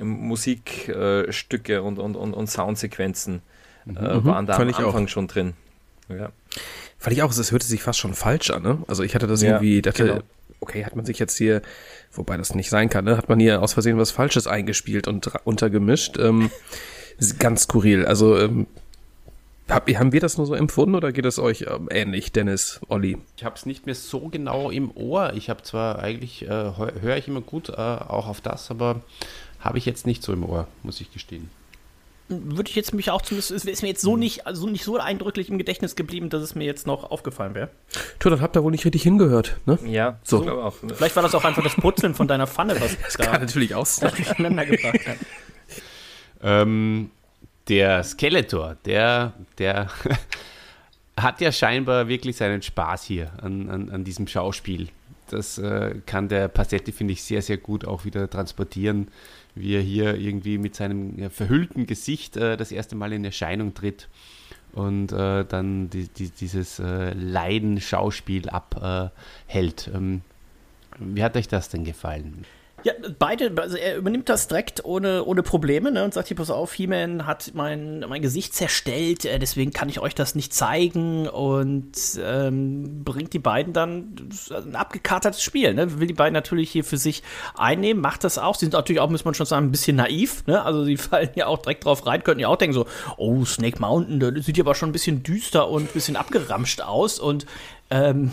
Musikstücke äh, und, und, und, und Soundsequenzen äh, mhm. waren da Fand am Anfang auch. schon drin. Ja. Fand ich auch, es hörte sich fast schon falsch an. Ne? Also ich hatte das ja, irgendwie, dachte, genau. okay, hat man sich jetzt hier, wobei das nicht sein kann, ne? hat man hier aus Versehen was Falsches eingespielt und untergemischt. Ähm, ganz skurril. Also ähm, hab, haben wir das nur so empfunden oder geht es euch ähm, ähnlich, Dennis, Olli? Ich habe es nicht mehr so genau im Ohr. Ich habe zwar eigentlich, äh, höre ich immer gut äh, auch auf das, aber habe ich jetzt nicht so im Ohr, muss ich gestehen. Würde ich jetzt mich auch zumindest, ist mir jetzt so nicht, also nicht so eindrücklich im Gedächtnis geblieben, dass es mir jetzt noch aufgefallen wäre. Tu, das habt ihr wohl nicht richtig hingehört, ne? Ja, so. so auch, ne? Vielleicht war das auch einfach das Putzeln von deiner Pfanne, was das da kann natürlich auch durcheinander gebracht hat. Ähm, der Skeletor, der, der hat ja scheinbar wirklich seinen Spaß hier an, an, an diesem Schauspiel. Das äh, kann der Passetti, finde ich, sehr, sehr gut auch wieder transportieren, wie er hier irgendwie mit seinem verhüllten Gesicht äh, das erste Mal in Erscheinung tritt und äh, dann die, die, dieses äh, Leiden-Schauspiel abhält. Ähm, wie hat euch das denn gefallen? Ja, beide, also er übernimmt das direkt ohne, ohne Probleme ne, und sagt hier, pass auf, He-Man hat mein, mein Gesicht zerstellt, äh, deswegen kann ich euch das nicht zeigen und ähm, bringt die beiden dann ein abgekatertes Spiel. Ne? Will die beiden natürlich hier für sich einnehmen, macht das auch. Sie sind natürlich auch, muss man schon sagen, ein bisschen naiv. Ne? Also sie fallen ja auch direkt drauf rein, könnten ja auch denken so, oh, Snake Mountain, das sieht ja aber schon ein bisschen düster und ein bisschen abgeramscht aus und ähm,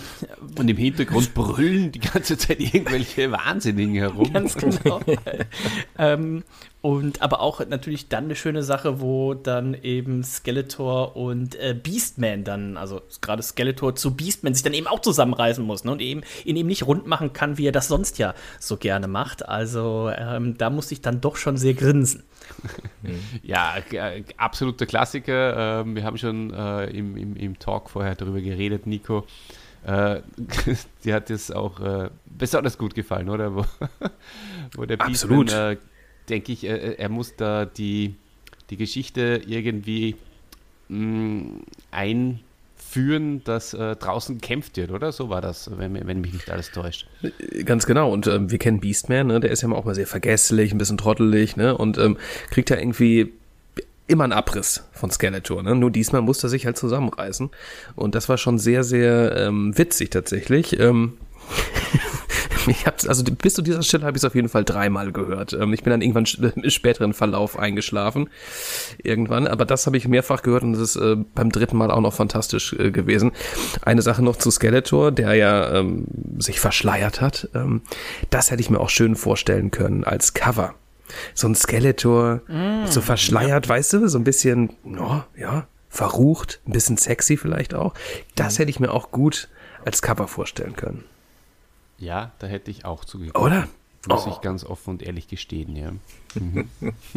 und im Hintergrund brüllen die ganze Zeit irgendwelche Wahnsinnigen herum. Ganz genau. ähm, und aber auch natürlich dann eine schöne Sache, wo dann eben Skeletor und äh, Beastman dann, also gerade Skeletor zu Beastman sich dann eben auch zusammenreißen muss ne? und eben ihn eben nicht rund machen kann, wie er das sonst ja so gerne macht. Also ähm, da musste ich dann doch schon sehr grinsen. Ja, äh, absoluter Klassiker. Ähm, wir haben schon äh, im, im, im Talk vorher darüber geredet, Nico. Äh, dir hat es auch äh, besonders gut gefallen, oder? Wo, wo der Absolut. Beastman, äh, denke ich, er, er muss da die, die Geschichte irgendwie mh, einführen, dass äh, draußen gekämpft wird, oder? So war das, wenn, wenn mich nicht alles täuscht. Ganz genau. Und ähm, wir kennen Beastman, ne? der ist ja auch mal sehr vergesslich, ein bisschen trottelig, ne? Und ähm, kriegt ja irgendwie immer einen Abriss von Skeletor. Ne? Nur diesmal musste er sich halt zusammenreißen. Und das war schon sehr, sehr ähm, witzig tatsächlich. Ähm, ich hab's, also bis zu dieser Stelle habe ich es auf jeden Fall dreimal gehört. Ähm, ich bin dann irgendwann im späteren Verlauf eingeschlafen. Irgendwann. Aber das habe ich mehrfach gehört und das ist äh, beim dritten Mal auch noch fantastisch äh, gewesen. Eine Sache noch zu Skeletor, der ja ähm, sich verschleiert hat. Ähm, das hätte ich mir auch schön vorstellen können als Cover so ein Skeletor, mm, so verschleiert, ja. weißt du, so ein bisschen, oh, ja, verrucht, ein bisschen sexy vielleicht auch. Das mhm. hätte ich mir auch gut als Cover vorstellen können. Ja, da hätte ich auch zugegeben. Oder? Muss oh. ich ganz offen und ehrlich gestehen, ja. Mhm.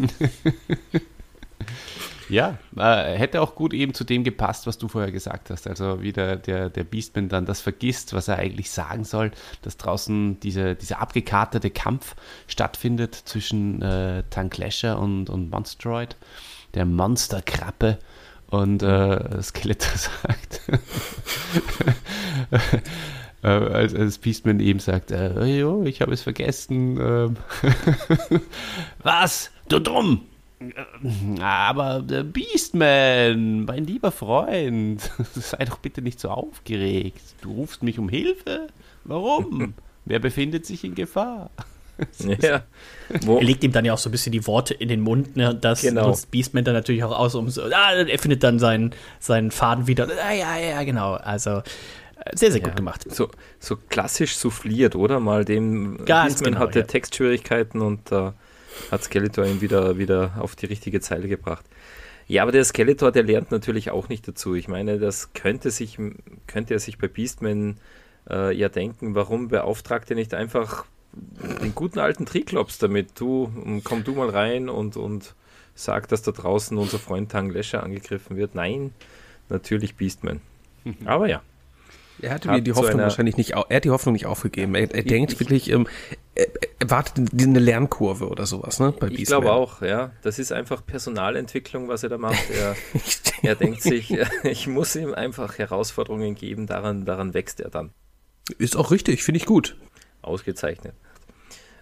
Ja, äh, hätte auch gut eben zu dem gepasst, was du vorher gesagt hast. Also wie der, der, der Beastman dann das vergisst, was er eigentlich sagen soll, dass draußen diese, dieser abgekaterte Kampf stattfindet zwischen äh, Tanklasher und, und Monstroid, der Monsterkrabbe. Und äh, Skeletor sagt, äh, als, als Beastman eben sagt, äh, jo, ich habe es vergessen. Ähm, was? Du dumm! Aber der Beastman, mein lieber Freund, sei doch bitte nicht so aufgeregt. Du rufst mich um Hilfe? Warum? Wer befindet sich in Gefahr? Ja. Wo? Er legt ihm dann ja auch so ein bisschen die Worte in den Mund, ne? Das genau. nutzt Beastman dann natürlich auch aus, um so, ah, er findet dann seinen, seinen Faden wieder. Ah, ja, ja, genau. Also äh, sehr, sehr ja. gut gemacht. So, so klassisch souffliert, oder? Mal dem Ganz Beastman genau, hatte ja. Textschwierigkeiten und äh, hat Skeletor ihn wieder, wieder auf die richtige Zeile gebracht. Ja, aber der Skeletor, der lernt natürlich auch nicht dazu. Ich meine, das könnte, sich, könnte er sich bei Beastman äh, ja denken, warum beauftragt er nicht einfach den guten alten Triklops damit? Du, komm du mal rein und, und sag, dass da draußen unser Freund Tang Lescher angegriffen wird. Nein, natürlich Beastman. Aber ja. Er hatte mir die Hoffnung wahrscheinlich nicht, er hat die Hoffnung nicht aufgegeben. Er, er denkt ich, wirklich, ähm, er, er wartet eine Lernkurve oder sowas, ne? Bei ich glaube auch, ja. Das ist einfach Personalentwicklung, was er da macht. Er, er denkt sich, ich muss ihm einfach Herausforderungen geben, daran, daran wächst er dann. Ist auch richtig, finde ich gut. Ausgezeichnet.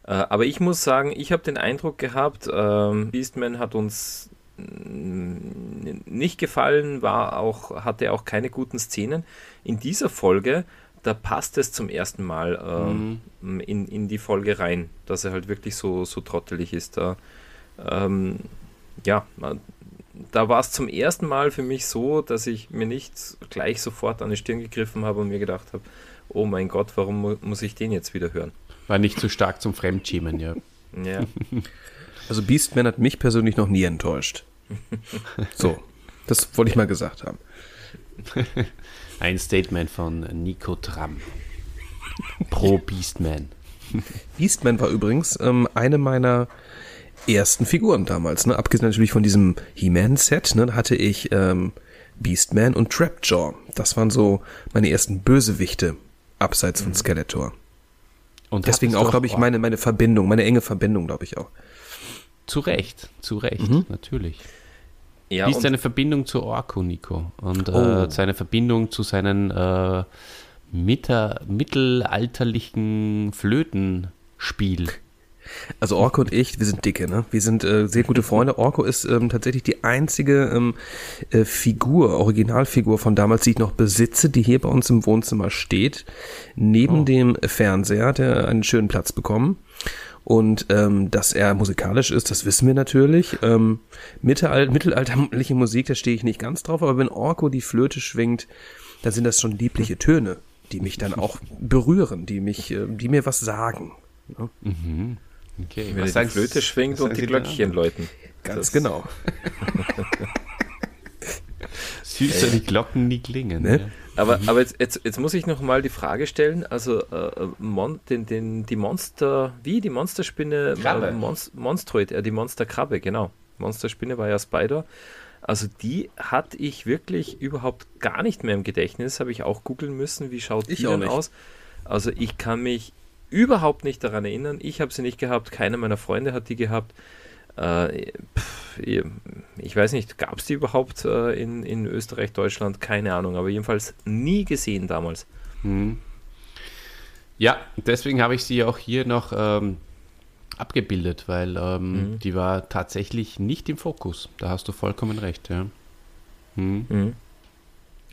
Äh, aber ich muss sagen, ich habe den Eindruck gehabt, ähm, Beastman hat uns nicht gefallen, war auch, hatte auch keine guten Szenen. In dieser Folge, da passt es zum ersten Mal ähm, mhm. in, in die Folge rein, dass er halt wirklich so, so trottelig ist. Da, ähm, ja, da war es zum ersten Mal für mich so, dass ich mir nicht gleich sofort an die Stirn gegriffen habe und mir gedacht habe, oh mein Gott, warum mu muss ich den jetzt wieder hören? War nicht zu so stark zum Fremdschämen, ja. ja. Also Beastman hat mich persönlich noch nie enttäuscht. So, das wollte ich mal gesagt haben. Ein Statement von Nico Tram. Pro Beastman. Beastman war übrigens ähm, eine meiner ersten Figuren damals. Ne? Abgesehen natürlich von diesem He-Man-Set, ne? hatte ich ähm, Beastman und Trapjaw. Das waren so meine ersten Bösewichte, abseits von mhm. Skeletor. Und deswegen auch, glaube ich, meine, meine Verbindung, meine enge Verbindung, glaube ich auch. Zu Recht, zu Recht, mhm. natürlich. Ja, Wie ist seine Verbindung zu Orko, Nico? Und äh, oh. äh, seine Verbindung zu seinen äh, Mitte, mittelalterlichen Flötenspiel? Also Orko und ich, wir sind dicke, ne? Wir sind äh, sehr gute Freunde. Orko ist ähm, tatsächlich die einzige ähm, äh, Figur, Originalfigur von damals, die ich noch besitze, die hier bei uns im Wohnzimmer steht, neben Oh. dem Fernseher, hat er einen schönen Platz bekommen. Und ähm, dass er musikalisch ist, das wissen wir natürlich. Ähm, mitteral mittelalterliche Musik, da stehe ich nicht ganz drauf, aber wenn Orko die Flöte schwingt, dann sind das schon liebliche Töne, die mich dann auch berühren, die mich, äh, die mir was sagen. Ne? Okay, Wenn er die Flöte schwingt was und die Glöckchen läuten. Ganz Das- genau. Süßer die Glocken nie klingen. Ne? Aber, aber jetzt, jetzt, jetzt muss ich noch mal die Frage stellen, also äh, Mon, den, den, die Monster, wie die Monsterspinne, Krabbe. äh, Monst, Monstroid, äh, die Monsterkrabbe, genau. Monsterspinne war ja Spider. Also die hatte ich wirklich überhaupt gar nicht mehr im Gedächtnis, habe ich auch googeln müssen, wie schaut Ich die denn aus. Also ich kann mich überhaupt nicht daran erinnern, ich habe sie nicht gehabt, keiner meiner Freunde hat die gehabt. Äh, pff, ich weiß nicht, gab es die überhaupt äh, in, in Österreich, Deutschland? Keine Ahnung, aber jedenfalls nie gesehen damals. Hm. Ja, deswegen habe ich sie auch hier noch ähm, abgebildet, weil ähm, Mhm. die war tatsächlich nicht im Fokus. Da hast du vollkommen recht, ja. Hm. Mhm.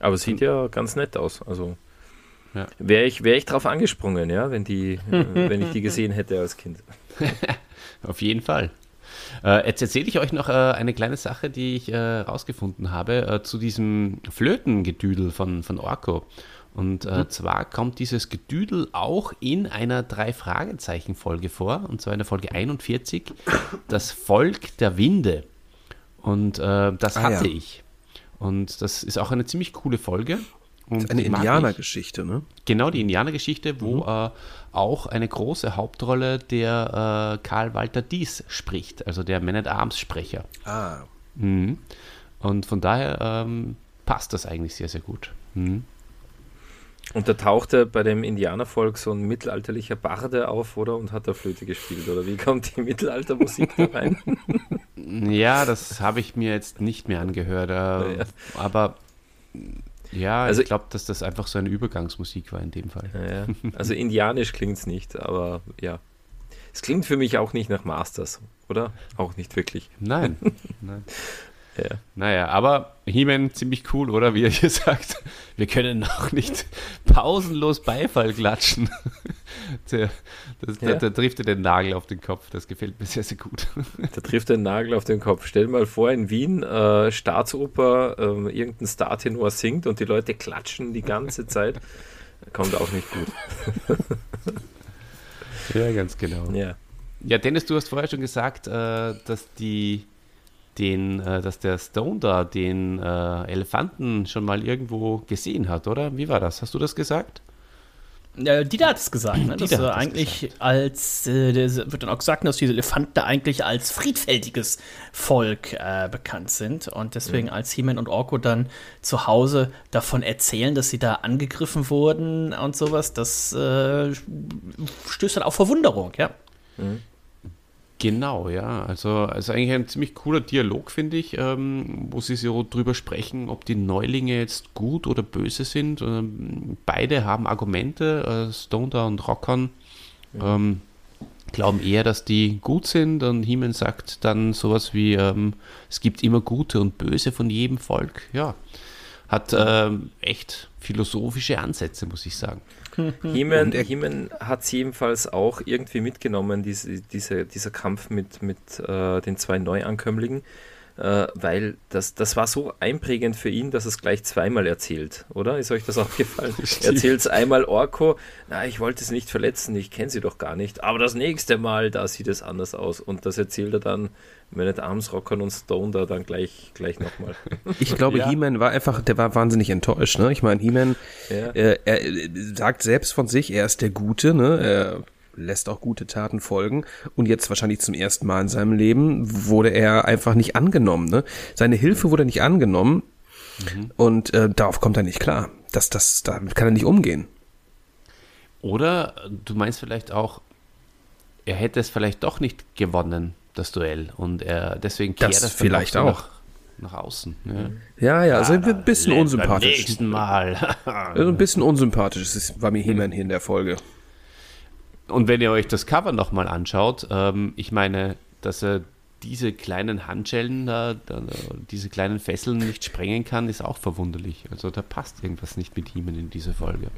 Aber es sieht ja ganz nett aus. Also Ja. wäre ich, wär ich drauf angesprungen, ja, wenn, die, wenn ich die gesehen hätte als Kind. Auf jeden Fall. Äh, jetzt erzähle ich euch noch äh, eine kleine Sache, die ich äh, rausgefunden habe äh, zu diesem Flötengedüdel von, von Orko. Und äh, zwar kommt dieses Gedüdel auch in einer Drei-Fragezeichen-Folge vor, und zwar in der Folge 41, das Volk der Winde. Und äh, das Ah, hatte ja. ich. Und das ist auch eine ziemlich coole Folge. Und Eine. Indianergeschichte, ne? Genau, die Indianergeschichte, wo äh, auch eine große Hauptrolle der äh, Karl Walter Dies spricht, also der Man at Arms Sprecher. Ah. Mhm. Und von daher ähm, passt das eigentlich sehr, sehr gut. Mhm. Und da tauchte bei dem Indianervolk so ein mittelalterlicher Barde auf, oder? Und hat da Flöte gespielt, oder wie kommt die Mittelaltermusik da rein? Ja, das habe ich mir jetzt nicht mehr angehört. Äh, Ja. Aber ja, Also- ich glaube, dass das einfach so eine Übergangsmusik war in dem Fall. Naja, also indianisch klingt es nicht, aber ja. Es klingt für mich auch nicht nach Masters, oder? Auch nicht wirklich. Nein. Nein. Ja. Naja, aber He-Man ziemlich cool, oder? Wie er hier sagt, wir können noch nicht pausenlos Beifall klatschen. Der, das, Ja. da, da trifft er den Nagel auf den Kopf. Das gefällt mir sehr, sehr gut. Da trifft der Nagel auf den Kopf. Stell dir mal vor, in Wien, äh, Staatsoper, ähm, irgendein Startenor singt und die Leute klatschen die ganze Zeit. Kommt auch nicht gut. Ja, ganz genau. Ja. Ja, Dennis, du hast vorher schon gesagt, äh, dass die den, äh, dass der Stone da den äh, Elefanten schon mal irgendwo gesehen hat, oder? Wie war das? Hast du das gesagt? Ja, Dieter hat es gesagt, ne? dass er eigentlich als, äh, wird dann auch gesagt, dass diese Elefanten da eigentlich als friedfertiges Volk äh, bekannt sind und deswegen als He-Man und Orko dann zu Hause davon erzählen, dass sie da angegriffen wurden und sowas, das äh, stößt dann auf Verwunderung, ja. Genau, ja. Also, also eigentlich ein ziemlich cooler Dialog, finde ich, ähm, wo sie so drüber sprechen, ob die Neulinge jetzt gut oder böse sind. Ähm, beide haben Argumente, äh, Stoner und Rockern ähm, glauben eher, dass die gut sind und Heeman sagt dann sowas wie, ähm, es gibt immer gute und böse von jedem Volk. Ja, hat ähm, echt philosophische Ansätze, muss ich sagen. Er- He-Man hat es jedenfalls auch irgendwie mitgenommen, diese, diese, dieser Kampf mit, mit äh, den zwei Neuankömmlingen, äh, weil das, das war so einprägend für ihn, dass er es gleich zweimal erzählt, oder? Ist euch das aufgefallen? Er erzählt es einmal Orko, na, ich wollte es nicht verletzen, ich kenne sie doch gar nicht, aber das nächste Mal, da sieht es anders aus. Und das erzählt er dann Man at Arms, Rockern und Stone da dann gleich, gleich nochmal. Ich glaube, Ja. He-Man war einfach, der war wahnsinnig enttäuscht. Ne? Ich meine, He-Man, Ja. äh, er äh, sagt selbst von sich, er ist der Gute, ne? Er lässt auch gute Taten folgen. Und jetzt wahrscheinlich zum ersten Mal in seinem Leben wurde er einfach nicht angenommen. Ne? Seine Hilfe wurde nicht angenommen. Und äh, darauf kommt er nicht klar. Das, das, damit kann er nicht umgehen. Oder du meinst vielleicht auch, er hätte es vielleicht doch nicht gewonnen, das Duell. Und er deswegen kehrt Das dann vielleicht auch. Nach, nach außen. Ja. Ja, ja, also ein bisschen Beim unsympathisch. nächsten Mal. Also ein bisschen unsympathisch ist, war mir He-Man hier in der Folge. Und wenn ihr euch das Cover nochmal anschaut, ähm, ich meine, dass er diese kleinen Handschellen, da, da, diese kleinen Fesseln nicht sprengen kann, ist auch verwunderlich. Also da passt irgendwas nicht mit ihm in dieser Folge.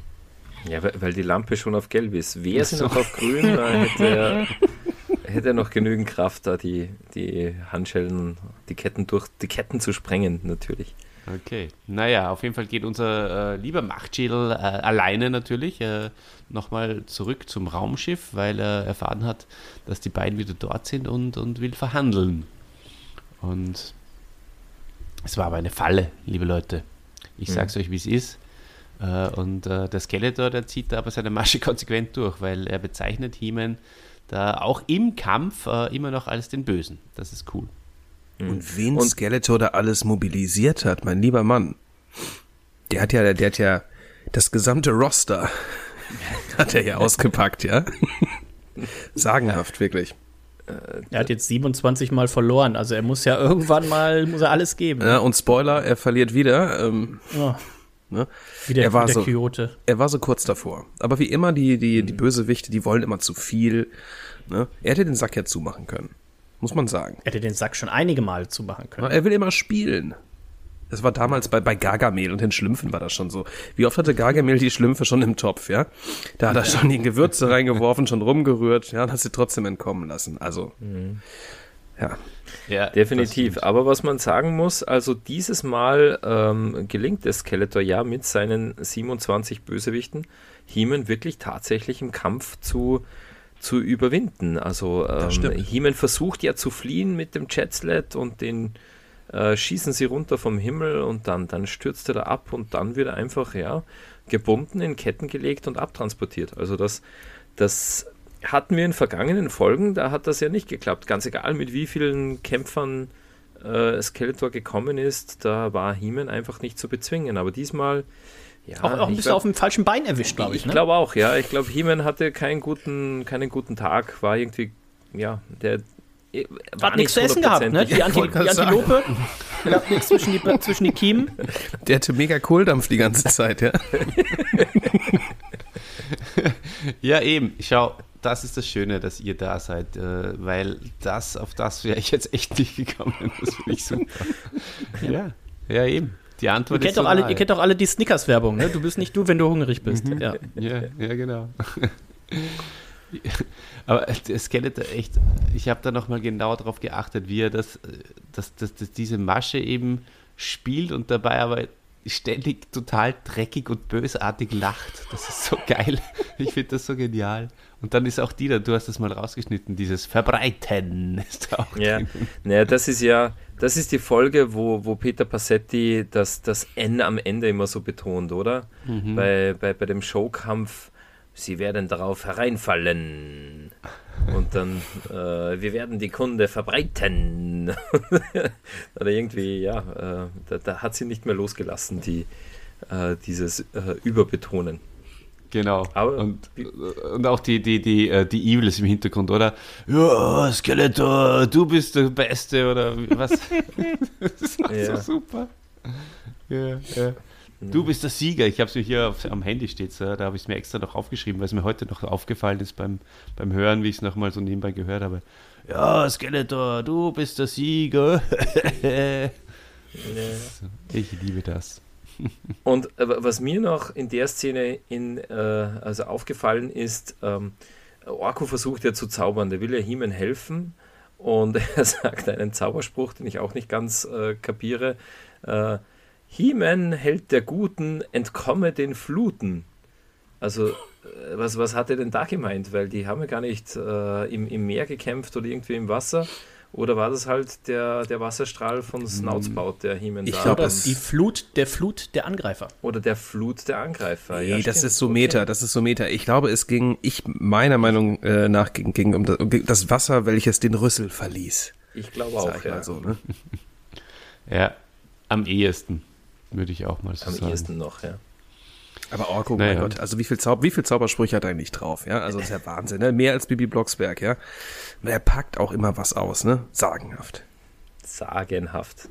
Ja, weil die Lampe schon auf gelb ist. Wäre sie so. noch auf grün, hätte er, hätte er noch genügend Kraft, da die, die Handschellen, die Ketten durch die Ketten zu sprengen, natürlich. Okay, naja, auf jeden Fall geht unser äh, lieber Machtschädel äh, alleine natürlich äh, nochmal zurück zum Raumschiff, weil er erfahren hat, dass die beiden wieder dort sind und, und will verhandeln. Und es war aber eine Falle, liebe Leute. Ich mhm. sag's euch, wie es ist. Äh, und äh, der Skeletor, der zieht da aber seine Masche konsequent durch, weil er bezeichnet Heeman da auch im Kampf äh, immer noch als den Bösen. Das ist cool. Und wen und Skeletor da alles mobilisiert hat, mein lieber Mann. Der hat ja, der hat ja das gesamte Roster hat er ja ausgepackt, ja. Sagenhaft, wirklich. Er hat jetzt 27 Mal verloren, also er muss ja irgendwann mal, muss er alles geben. Ja, und Spoiler, er verliert wieder. Ähm, oh. ne? Wie der, er war so, Kyoto. Er war so kurz davor. Aber wie immer, die, die, die Bösewichte, die wollen immer zu viel. Ne? Er hätte den Sack ja zumachen können muss man sagen. Er hätte den Sack schon einige Male zumachen können. Er will immer spielen. Das war damals bei, bei Gargamel und den Schlümpfen war das schon so. Wie oft hatte Gargamel die Schlümpfe schon im Topf, ja? Da hat er schon die Gewürze reingeworfen, schon rumgerührt, ja, und hat sie trotzdem entkommen lassen. Also, mhm. ja. Ja, definitiv. Aber was man sagen muss, also dieses Mal ähm, gelingt es Skeletor ja mit seinen 27 Bösewichten, Hiemen wirklich tatsächlich im Kampf zu zu überwinden. Also ähm, Himen versucht ja zu fliehen mit dem Jetslet und den äh, schießen sie runter vom Himmel und dann, dann stürzt er da ab und dann wird er einfach ja, gebunden, in Ketten gelegt und abtransportiert. Also das, das hatten wir in vergangenen Folgen, da hat das ja nicht geklappt. Ganz egal, mit wie vielen Kämpfern äh, Skeletor gekommen ist, da war Himen einfach nicht zu bezwingen. Aber diesmal ja, auch, auch ein bisschen glaub, auf dem falschen Bein erwischt, glaube ich. Ich ne? glaube auch, ja. Ich glaube, He-Man hatte keinen guten, keinen guten Tag, war irgendwie, ja, der. Äh, war Hat nichts zu essen gehabt, ne? Die, Anti die Antilope gab nichts zwischen die, zwischen die Kiemen. Der hatte mega Kohldampf die ganze Zeit, ja. ja, eben. Schau, das ist das Schöne, dass ihr da seid, äh, weil das, auf das wäre ich jetzt echt nicht gekommen. Das finde ich super. ja, ja, eben. Die Antwort ihr kennt, ist doch alle, ihr kennt doch alle die Snickers-Werbung, ne? Du bist nicht du, wenn du hungrig bist. Mhm. Ja. ja, ja, genau. Aber der Skeletor echt, ich habe da nochmal genau darauf geachtet, wie er das, das, das, das, diese Masche eben spielt und dabei aber ständig total dreckig und bösartig lacht. Das ist so geil. Ich finde das so genial. Und dann ist auch die da, du hast das mal rausgeschnitten, dieses Verbreiten ist auch Ja, naja, das ist ja, das ist die Folge, wo, wo Peter Passetti das, das N am Ende immer so betont, oder? Mhm. Bei, bei, bei dem Showkampf, sie werden darauf hereinfallen. Und dann, äh, wir werden die Kunde verbreiten. oder irgendwie, ja, äh, da, da, hat sie nicht mehr losgelassen, die, äh, dieses äh, Überbetonen. Genau. Aber und, und auch die, die, die, äh, die Evils im Hintergrund, oder? Ja, Skeletor, du bist der Beste, oder was? das ist ja. so super. Ja, ja. Du bist der Sieger. Ich habe es mir hier auf, am Handy steht, da habe ich es mir extra noch aufgeschrieben, weil es mir heute noch aufgefallen ist beim, beim Hören, wie ich es nochmal so nebenbei gehört habe. Ja, Skeletor, du bist der Sieger. ich liebe das. Und äh, was mir noch in der Szene in, äh, also aufgefallen ist, ähm, Orko versucht ja zu zaubern, der will ja Heeman helfen und er sagt einen Zauberspruch, den ich auch nicht ganz äh, kapiere. Äh, He-Man hält der Guten, entkomme den Fluten. Also, äh, was, was hat er denn da gemeint? Weil die haben ja gar nicht äh, im, im Meer gekämpft oder irgendwie im Wasser, oder war das halt der, der Wasserstrahl von Snoutspout, der Heeman Ich glaube, die Flut, der Flut der Angreifer. Oder der Flut der Angreifer. Nee, ja, das stimmt. ist so Meter, okay. das ist so Meter. Ich glaube, es ging, ich meiner Meinung äh, nach ging, ging um, das, um, das, Wasser, welches den Rüssel verließ. Ich glaube auch, ich ja. So, ne? ja, am ehesten, würde ich auch mal so am sagen. Am ehesten noch, ja. Aber Orko, naja. mein Gott, also wie viel, Zau wie viel Zaubersprüche hat er eigentlich drauf, ja? Also das ist ja Wahnsinn, ne? Mehr als Bibi Blocksberg, ja? Er packt auch immer was aus, ne? Sagenhaft. Sagenhaft.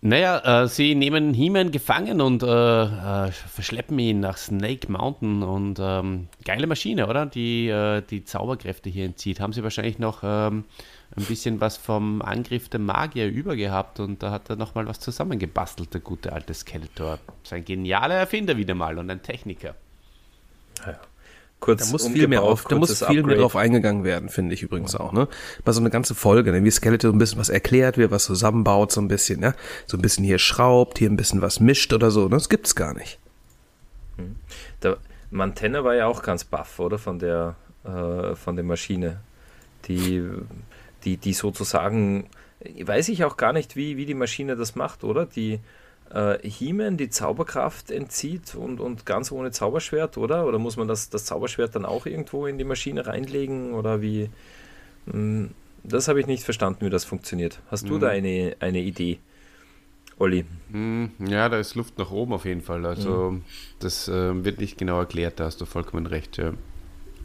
Naja, äh, sie nehmen He-Man gefangen und äh, äh, verschleppen ihn nach Snake Mountain und ähm, geile Maschine, oder? Die äh, die Zauberkräfte hier entzieht. Haben sie wahrscheinlich noch ähm, ein bisschen was vom Angriff der Magier übergehabt und da hat er nochmal was zusammengebastelt, der gute alte Skeletor. Sein genialer Erfinder wieder mal und ein Techniker. Ja. Kurz da muss viel mehr auf, da muss viel mehr drauf eingegangen werden, finde ich übrigens auch, ne? Bei so eine ganze Folge, ne? wie Skeletor ein bisschen was erklärt, wie er was zusammenbaut, so ein bisschen, ne? So ein bisschen hier schraubt, hier ein bisschen was mischt oder so, ne? Das gibt's gar nicht. Hm. Der Mantenna war ja auch ganz baff, oder? Von der, äh, von der Maschine. Die, die, die sozusagen, weiß ich auch gar nicht, wie, wie die Maschine das macht, oder? Die, äh, He-Man die Zauberkraft entzieht und, und ganz ohne Zauberschwert, oder? Oder muss man das, das Zauberschwert dann auch irgendwo in die Maschine reinlegen? Oder wie? Hm, das habe ich nicht verstanden, wie das funktioniert. Hast du mhm. da eine, eine Idee, Olli? Mhm. Ja, da ist Luft nach oben auf jeden Fall. Also, mhm. das äh, wird nicht genau erklärt, da hast du vollkommen recht. Ja.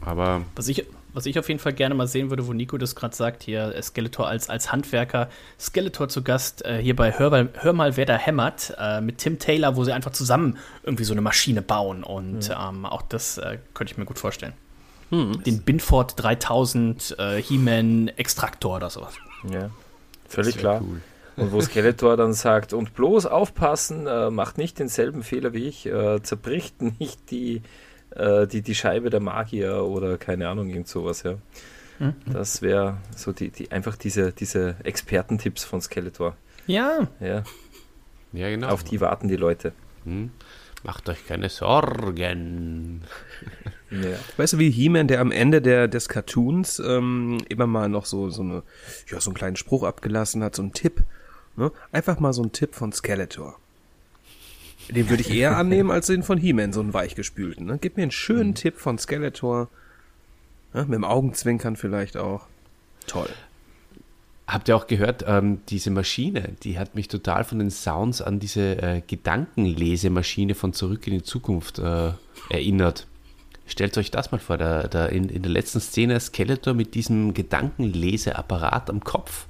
Aber. Was ich, was ich auf jeden Fall gerne mal sehen würde, wo Nico das gerade sagt, hier äh, Skeletor als, als Handwerker. Skeletor zu Gast äh, hier bei Hör, Hör, mal, wer da hämmert, äh, mit Tim Taylor, wo sie einfach zusammen irgendwie so eine Maschine bauen. Und mhm. ähm, auch das äh, könnte ich mir gut vorstellen. Mhm. Den Binford 3000 äh, He-Man Extraktor oder sowas. Ja, völlig klar. Cool. Und wo Skeletor dann sagt, und bloß aufpassen, äh, macht nicht denselben Fehler wie ich, zerbricht nicht die äh, die, die Scheibe der Magier oder keine Ahnung, irgend sowas, ja. Mhm. Das wäre so die, die, einfach diese, diese Expertentipps von Skeletor. Ja. Ja. Ja, genau. Auf die warten die Leute. Hm. Macht euch keine Sorgen. Ja. Weißt du, wie He-Man, der am Ende der, des Cartoons ähm, immer mal noch so, so, eine, ja, so einen kleinen Spruch abgelassen hat, so einen Tipp. Ne? Einfach mal so ein Tipp von Skeletor. Den würde ich eher annehmen als den von He-Man, so einen weichgespülten. Ne? Gib mir einen schönen mhm. Tipp von Skeletor. Ja, mit dem Augenzwinkern vielleicht auch. Toll. Habt ihr auch gehört, ähm, diese Maschine, die hat mich total von den Sounds an diese äh, Gedankenlesemaschine von Zurück in die Zukunft äh, erinnert. Stellt euch das mal vor, da, da in, in, der letzten Szene Skeletor mit diesem Gedankenleseapparat am Kopf,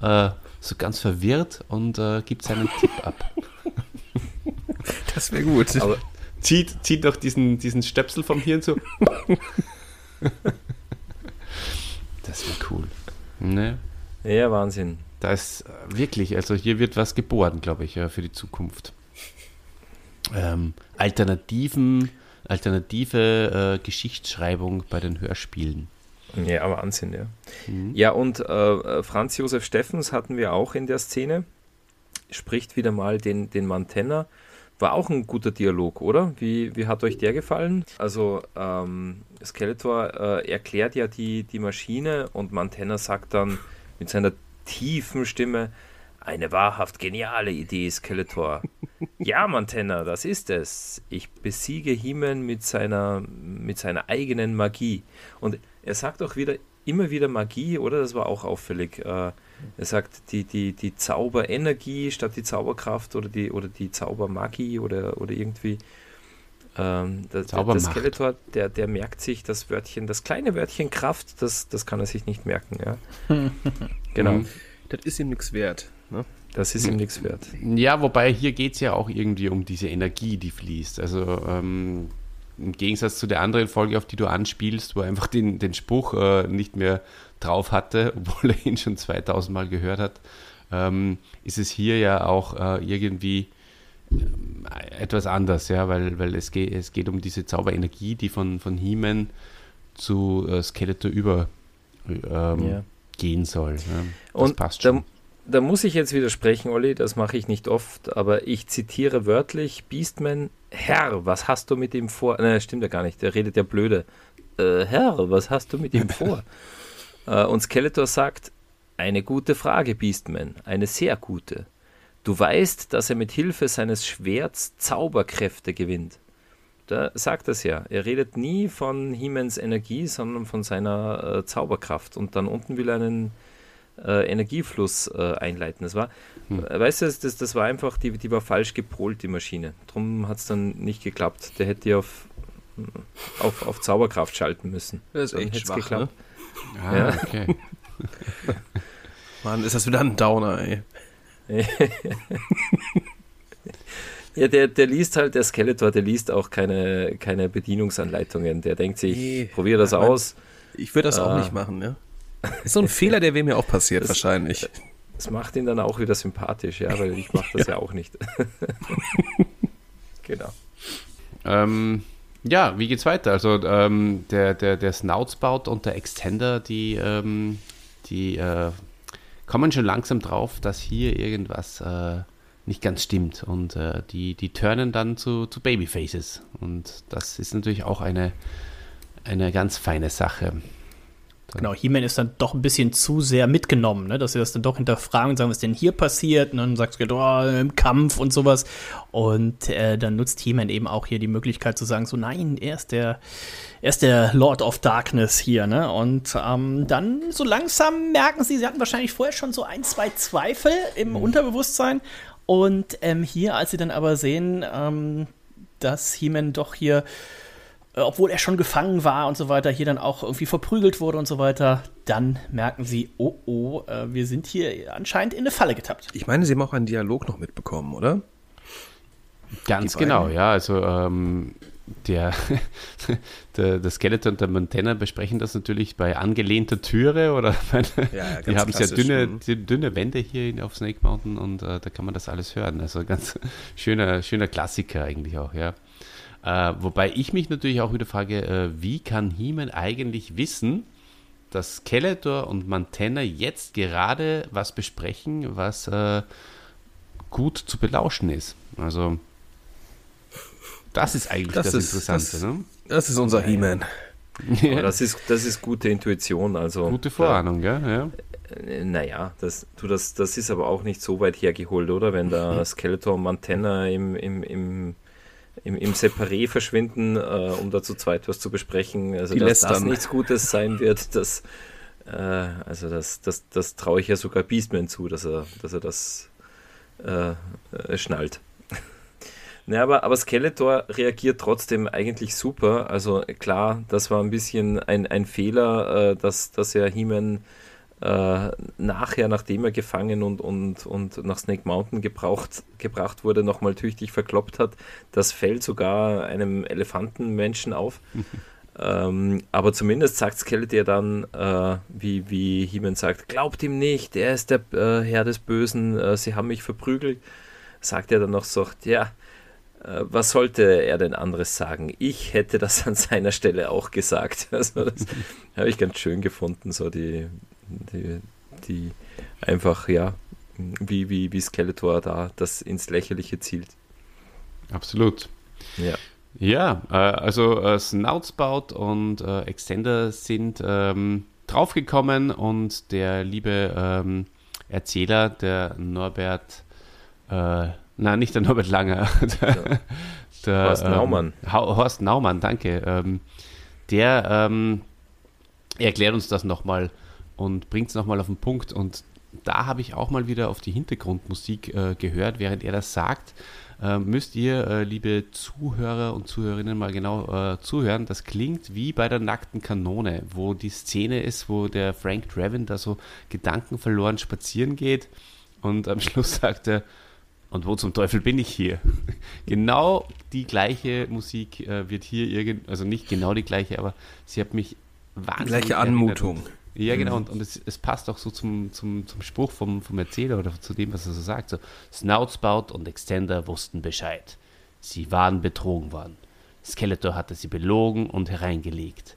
äh, so ganz verwirrt und äh, gibt seinen Tipp ab. Das wäre gut. Aber zieht, zieht doch diesen, diesen Stöpsel vom Hirn so. das wäre cool. Ne? Ja, Wahnsinn. Da ist wirklich, also hier wird was geboren, glaube ich, ja, für die Zukunft. Ähm, Alternativen, alternative äh, Geschichtsschreibung bei den Hörspielen. Ja, Wahnsinn, ja. Mhm. Ja, und äh, Franz Josef Steffens hatten wir auch in der Szene. Spricht wieder mal den, den Mantenna war auch ein guter Dialog, oder? Wie, wie hat euch der gefallen? Also ähm, Skeletor äh, erklärt ja die, die Maschine und Mantenna sagt dann mit seiner tiefen Stimme, eine wahrhaft geniale Idee, Skeletor. ja, Mantenna, das ist es. Ich besiege Himen mit seiner, mit seiner eigenen Magie. Und er sagt auch wieder, immer wieder Magie, oder? Das war auch auffällig. Äh, er sagt die, die, die Zauberenergie statt die Zauberkraft oder die, oder die Zaubermagie oder, oder irgendwie. Ähm, der, der Skeletor, der, der merkt sich das Wörtchen, das kleine Wörtchen Kraft, das, das kann er sich nicht merken. Ja. genau. Mhm. Das ist ihm nichts wert. Ne? Das ist ihm nichts wert. Ja, wobei hier geht es ja auch irgendwie um diese Energie, die fließt. Also ähm, im Gegensatz zu der anderen Folge, auf die du anspielst, wo er einfach den, den Spruch äh, nicht mehr drauf hatte, obwohl er ihn schon 2000 Mal gehört hat, ähm, ist es hier ja auch äh, irgendwie äh, etwas anders, ja, weil, weil es, geht, es geht um diese Zauberenergie, die von, von He-Man zu äh, Skeletor übergehen ähm, ja. soll. Ja. Das Und passt schon. Da, da muss ich jetzt widersprechen, Olli, das mache ich nicht oft, aber ich zitiere wörtlich Beastman, Herr, was hast du mit ihm vor? Nein, stimmt ja gar nicht, der redet ja blöde. Äh, Herr, was hast du mit ihm vor? Äh, und Skeletor sagt, eine gute Frage, Beastman, eine sehr gute. Du weißt, dass er mit Hilfe seines Schwerts Zauberkräfte gewinnt. Da sagt es ja. Er redet nie von Hemens Energie, sondern von seiner äh, Zauberkraft. Und dann unten will er einen äh, Energiefluss äh, einleiten. Das war, hm. Äh, weißt du, das, das war einfach, die, die war falsch gepolt, die Maschine. Darum hat es dann nicht geklappt. Der hätte ja auf, auf, auf Zauberkraft schalten müssen. Das ist echt schwach, geklappt. Ne? Ah, ja. okay. Mann, ist das wieder ein Downer, ey. ja, der, der liest halt, der Skeletor, der liest auch keine, keine Bedienungsanleitungen. Der denkt sich, Nee. probier das aus. Ich würde das auch Ah. nicht machen, ja. Ist so ein Fehler, der wäre mir auch passiert, Das- wahrscheinlich. Das macht ihn dann auch wieder sympathisch, ja, weil ich mache das ja. auch nicht. genau. Ähm, ja, wie geht's weiter? Also ähm, der, der, der Snoutspout und der Extender, die, ähm, die äh, kommen schon langsam drauf, dass hier irgendwas äh, nicht ganz stimmt. Und äh, die, die turnen dann zu, zu Babyfaces. Und das ist natürlich auch eine, eine ganz feine Sache. Genau, He-Man ist dann doch ein bisschen zu sehr mitgenommen, ne? dass sie das dann doch hinterfragen und sagen, was denn hier passiert. Und dann sagt er, oh, im Kampf und sowas. Und äh, dann nutzt He-Man eben auch hier die Möglichkeit zu sagen, so nein, er ist der, er ist der Lord of Darkness hier. Ne? Und ähm, dann so langsam merken sie, sie hatten wahrscheinlich vorher schon so ein, zwei Zweifel im Unterbewusstsein. Und ähm, hier, als sie dann aber sehen, ähm, dass He-Man doch hier obwohl er schon gefangen war und so weiter, hier dann auch irgendwie verprügelt wurde und so weiter, dann merken sie, oh oh, äh, wir sind hier anscheinend in eine Falle getappt. Ich meine, Sie haben auch einen Dialog noch mitbekommen, oder? Ganz genau, ja. Also ähm, der, der, der Skeleton und der Montana besprechen das natürlich bei angelehnter Türe oder bei, Ja, ja, die haben sehr dünne, mhm. dünne Wände hier auf Snake Mountain und äh, da kann man das alles hören. Also ganz schöner, schöner Klassiker eigentlich auch, ja. Äh, wobei ich mich natürlich auch wieder frage, äh, wie kann He-Man eigentlich wissen, dass Skeletor und Montana jetzt gerade was besprechen, was äh, gut zu belauschen ist. Also das ist eigentlich das, Das ist- Interessante. das- ne? Das ist unser He-Man. Aber das ist, das ist gute Intuition. Also, Gute Vorahnung, gell? Ja. Äh, Naja, das, du, das, das ist aber auch nicht so weit hergeholt, oder? Wenn da Skeletor und Montana im, im, im, im, im Separé verschwinden, äh, um da zu zweit was zu besprechen. Also, Die dass das nichts Gutes sein wird, das, äh, also das, das, das traue ich ja sogar Beastman zu, dass er, dass er das äh, äh, schnallt. Ja, aber, aber Skeletor reagiert trotzdem eigentlich super. Also klar, das war ein bisschen ein, ein Fehler, äh, dass, dass er He-Man äh, nachher, nachdem er gefangen und, und, und nach Snake Mountain gebraucht, gebracht wurde, nochmal tüchtig verkloppt hat. Das fällt sogar einem Elefantenmenschen auf. ähm, aber zumindest sagt Skeletor dann, äh, wie, wie He-Man sagt, glaubt ihm nicht, er ist der äh, Herr des Bösen, äh, sie haben mich verprügelt. Sagt er dann noch so, ja, äh, was sollte er denn anderes sagen? Ich hätte das an seiner Stelle auch gesagt. Also das habe ich ganz schön gefunden, so die, die, die einfach, ja, wie, wie, wie Skeletor da das ins Lächerliche zielt. Absolut. Ja. Ja, äh, also äh, Snoutspout und äh, Extender sind ähm, draufgekommen und der liebe ähm, Erzähler, der Norbert, äh, nein, nicht der Norbert Langer, der, der, Horst Naumann. Ähm, Horst Naumann, danke. Ähm, der ähm, erklärt uns das nochmal und bringt es nochmal auf den Punkt. Und da habe ich auch mal wieder auf die Hintergrundmusik äh, gehört, während er das sagt. Äh, müsst ihr, äh, liebe Zuhörer und Zuhörerinnen, mal genau äh, zuhören. Das klingt wie bei der nackten Kanone, wo die Szene ist, wo der Frank Draven da so gedankenverloren spazieren geht und am Schluss sagt er, und wo zum Teufel bin ich hier? genau die gleiche Musik äh, wird hier irgend, also nicht genau die gleiche, aber sie hat mich wahnsinnig Gleiche erinnert. Ja, genau, und, und es, es passt auch so zum, zum, zum Spruch vom, vom Erzähler oder zu dem, was er so sagt. So, Snoutspout und Extender wussten Bescheid. Sie waren betrogen worden. Skeletor hatte sie belogen und hereingelegt.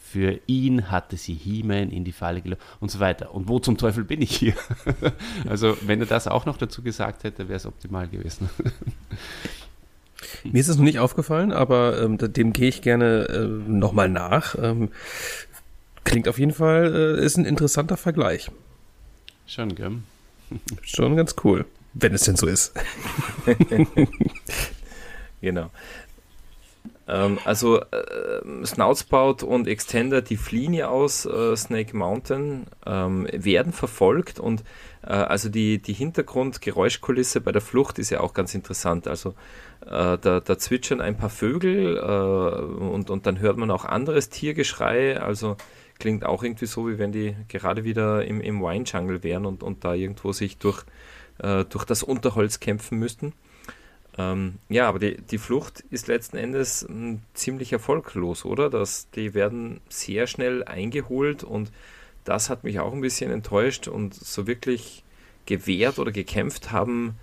Für ihn hatte sie He-Man in die Falle gelockt und so weiter. Und wo zum Teufel bin ich hier? also, wenn er das auch noch dazu gesagt hätte, wäre es optimal gewesen. Mir ist es noch nicht aufgefallen, aber ähm, dem gehe ich gerne äh, nochmal nach. Ähm, klingt auf jeden Fall, äh, ist ein interessanter Vergleich. Schon, gell? Schon ganz cool. Wenn es denn so ist. Genau. Ähm, also äh, Snoutspout und Extender, die fliehen ja aus äh, Snake Mountain, ähm, werden verfolgt und äh, also die, die Hintergrundgeräuschkulisse bei der Flucht ist ja auch ganz interessant. Also äh, da, da zwitschern ein paar Vögel äh, und, und dann hört man auch anderes Tiergeschrei. Also klingt auch irgendwie so, wie wenn die gerade wieder im, im Wine Jungle wären und, und da irgendwo sich durch äh, durch das Unterholz kämpfen müssten. Ähm, ja, aber die, die Flucht ist letzten Endes hm, ziemlich erfolglos, oder? Das, die werden sehr schnell eingeholt und das hat mich auch ein bisschen enttäuscht und so wirklich gewehrt oder gekämpft haben,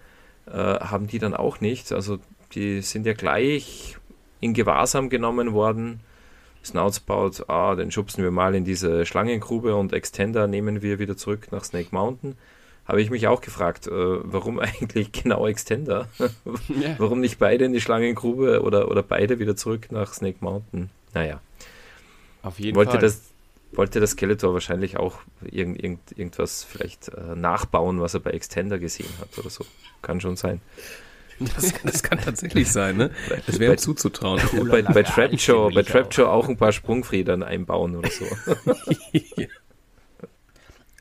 äh, haben die dann auch nicht. Also die sind ja gleich in Gewahrsam genommen worden. Snouts baut, ah, den schubsen wir mal in diese Schlangengrube und Extender nehmen wir wieder zurück nach Snake Mountain. Habe ich mich auch gefragt, äh, warum eigentlich genau Extender? ja. Warum nicht beide in die Schlangengrube oder, oder beide wieder zurück nach Snake Mountain? Naja. Auf jeden wollte Fall. Das, wollte das Skeletor wahrscheinlich auch irgend, irgend, irgendwas vielleicht äh, nachbauen, was er bei Extender gesehen hat oder so. Kann schon sein. Das, das kann tatsächlich sein, ne? Das wäre zuzutrauen. bei, bei Trapjaw, bei Trapjaw auch ein paar Sprungfedern einbauen oder so.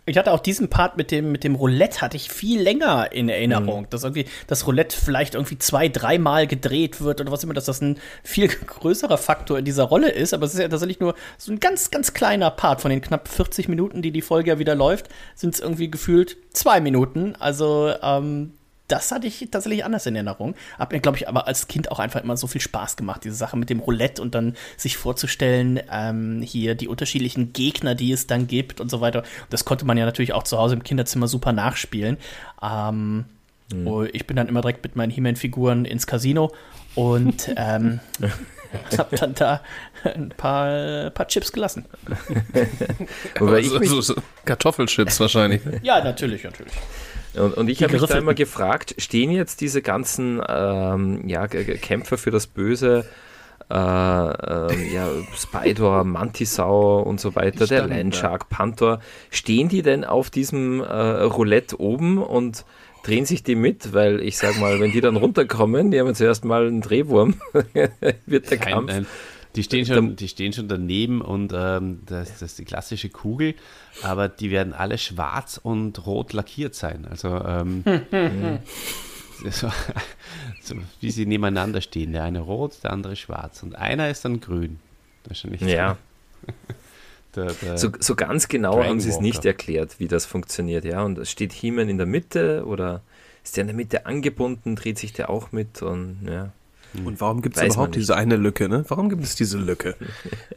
Ich hatte auch diesen Part mit dem, mit dem Roulette hatte ich viel länger in Erinnerung, mhm. dass irgendwie das Roulette vielleicht irgendwie zwei, dreimal gedreht wird oder was immer, dass das ein viel größerer Faktor in dieser Rolle ist. Aber es ist ja tatsächlich nur so ein ganz, ganz kleiner Part von den knapp 40 Minuten, die die Folge ja wieder läuft, sind es irgendwie gefühlt zwei Minuten. Also ähm, das hatte ich tatsächlich anders in Erinnerung. Hab mir, glaube ich, aber als Kind auch einfach immer so viel Spaß gemacht, diese Sache mit dem Roulette und dann sich vorzustellen, ähm, hier die unterschiedlichen Gegner, die es dann gibt und so weiter. Das konnte man ja natürlich auch zu Hause im Kinderzimmer super nachspielen. Ähm, mhm. Oh, ich bin dann immer direkt mit meinen He-Man-Figuren ins Casino und ähm, habe dann da ein paar, paar Chips gelassen. Wobei ich so, so, so Kartoffelchips wahrscheinlich. Ja, natürlich, natürlich. Und, und ich habe mich da immer gefragt, stehen jetzt diese ganzen ähm, ja, Kämpfer für das Böse, äh, äh, ja, Spider, Mantisau und so weiter, der Landshark, Panther, stehen die denn auf diesem äh, Roulette oben und drehen sich die mit? Weil ich sag mal, wenn die dann runterkommen, die haben zuerst mal einen Drehwurm, wird der Kampf. Nein, nein. Die stehen schon, die stehen schon daneben und ähm, das, das, ist die klassische Kugel, aber die werden alle schwarz und rot lackiert sein. Also ähm, so, so, wie sie nebeneinander stehen. Der eine rot, der andere schwarz und einer ist dann grün. Wahrscheinlich. Ja. Der, der so, so, ganz genau haben sie es nicht erklärt, wie das funktioniert, ja. Und steht He-Man in der Mitte oder ist der in der Mitte angebunden, dreht sich der auch mit und ja. Hm. Und warum gibt es überhaupt diese eine Lücke, ne? Warum gibt es diese Lücke?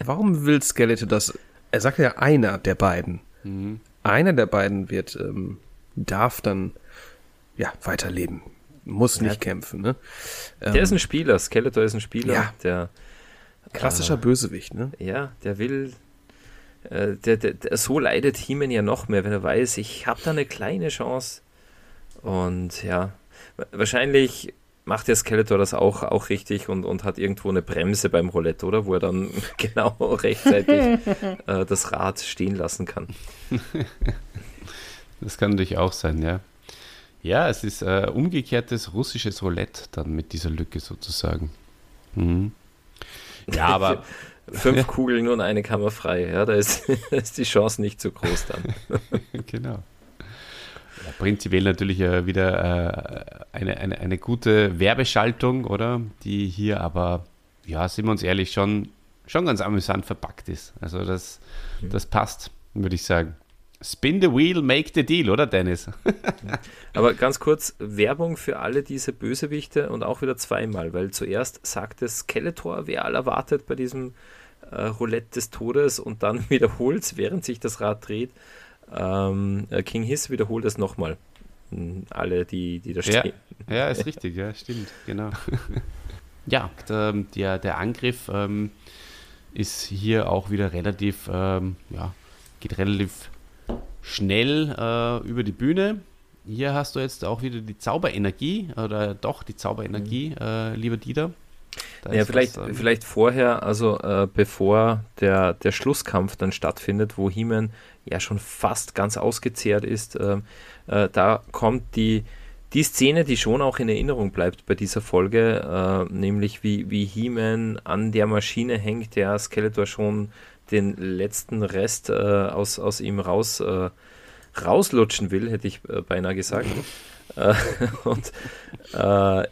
warum will Skeletor das? Er sagt ja einer der beiden. Mhm. Einer der beiden wird, ähm, darf dann ja weiterleben. Muss nicht ja. kämpfen, ne? Der ähm, ist ein Spieler, Skeletor ist ein Spieler, ja. der klassischer äh, Bösewicht, ne? Ja, der will äh, der, der, der, so leidet Heeman ja noch mehr, wenn er weiß, ich habe da eine kleine Chance. Und ja, wahrscheinlich macht der Skeletor das auch, auch richtig und, und hat irgendwo eine Bremse beim Roulette, oder? Wo er dann genau rechtzeitig äh, das Rad stehen lassen kann. Das kann natürlich auch sein, ja. Ja, es ist äh, umgekehrtes russisches Roulette dann mit dieser Lücke sozusagen. Mhm. Ja, aber. Fünf Kugeln und eine Kammer frei, ja, da ist, ist die Chance nicht so groß dann. genau. Prinzipiell natürlich äh, wieder äh, eine, eine, eine gute Werbeschaltung, oder? Die hier aber, ja, sind wir uns ehrlich, schon, schon ganz amüsant verpackt ist. Also das, mhm. das passt, würde ich sagen. Spin the wheel, make the deal, oder Dennis? Aber ganz kurz, Werbung für alle diese Bösewichte und auch wieder zweimal, weil zuerst sagte Skeletor, wer alle erwartet bei diesem äh, Roulette des Todes und dann wiederholt es, während sich das Rad dreht. Ähm, äh, King Hiss wiederholt es nochmal. Hm, alle, die, die da stehen. Ja, ja, ist richtig, ja, stimmt, genau. ja, der, der, der Angriff ähm, ist hier auch wieder relativ, ähm, ja, geht relativ schnell äh, über die Bühne. Hier hast du jetzt auch wieder die Zauberenergie, oder doch die Zauberenergie, mhm. äh, lieber Dieter. Da ja, vielleicht, was, ähm, vielleicht vorher, also äh, bevor der, der Schlusskampf dann stattfindet, wo He-Man ja schon fast ganz ausgezehrt ist, äh, äh, da kommt die, die Szene, die schon auch in Erinnerung bleibt bei dieser Folge, äh, nämlich wie, wie He-Man an der Maschine hängt, der Skeletor schon den letzten Rest äh, aus, aus ihm raus, äh, rauslutschen will, hätte ich beinahe gesagt. und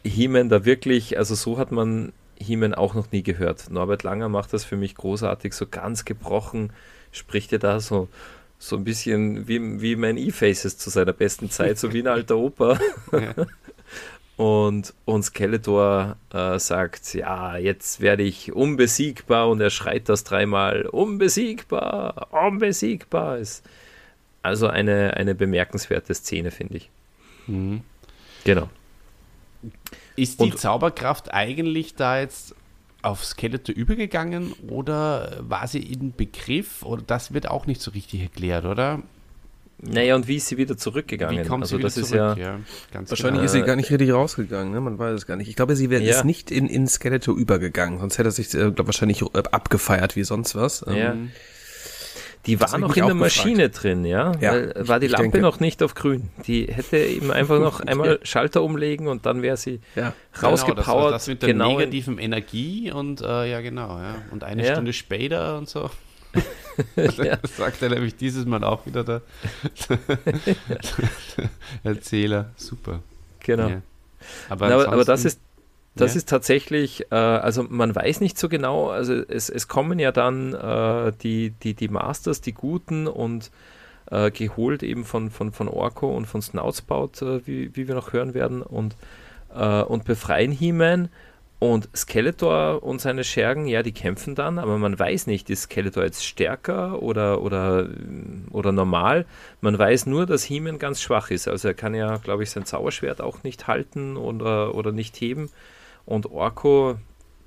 He-Man da wirklich, also so hat man He-Man auch noch nie gehört. Norbert Langer macht das für mich großartig, so ganz gebrochen, spricht er da so, so ein bisschen wie, wie mein E-Faces zu seiner besten Zeit, so wie ein alter Opa. Ja. Und, und Skeletor äh, sagt, ja, jetzt werde ich unbesiegbar und er schreit das dreimal, unbesiegbar, unbesiegbar. Ist also eine, eine bemerkenswerte Szene, finde ich. Mhm. Genau. Ist die und, Zauberkraft eigentlich da jetzt auf Skeletor übergegangen oder war sie in Begriff? Oder das wird auch nicht so richtig erklärt, oder? Naja, und wie ist sie wieder zurückgegangen? Wie kommt also sie das zurück? ist ja, ja wahrscheinlich genau. ist sie gar nicht richtig rausgegangen, ne? man weiß es gar nicht. Ich glaube, sie wäre ja. ist nicht in, in Skeletor übergegangen, sonst hätte er sich äh, glaub, wahrscheinlich äh, abgefeiert wie sonst was. Ja. Die war noch in der Maschine gefragt. drin, ja. ja Weil, war die Lampe denke. noch nicht auf grün. Die hätte eben einfach noch einmal Schalter umlegen und dann wäre sie ja. rausgepowert. Genau, das, das, mit der genau negativen Energie und äh, ja genau, ja. Und eine ja. Stunde später und so. ja. Das sagt er nämlich dieses Mal auch wieder der Erzähler. Super. Genau. Aber, aber, aber das ist das ja. ist tatsächlich, äh, also man weiß nicht so genau, also es, es kommen ja dann äh, die, die, die Masters, die Guten und äh, geholt eben von, von, von Orko und von Snoutspout, äh, wie, wie wir noch hören werden, und, äh, und befreien He-Man. Und Skeletor und seine Schergen, ja, die kämpfen dann, aber man weiß nicht, ist Skeletor jetzt stärker oder, oder, oder normal. Man weiß nur, dass He-Man ganz schwach ist. Also er kann ja, glaube ich, sein Zauberschwert auch nicht halten oder, oder nicht heben. Und Orko,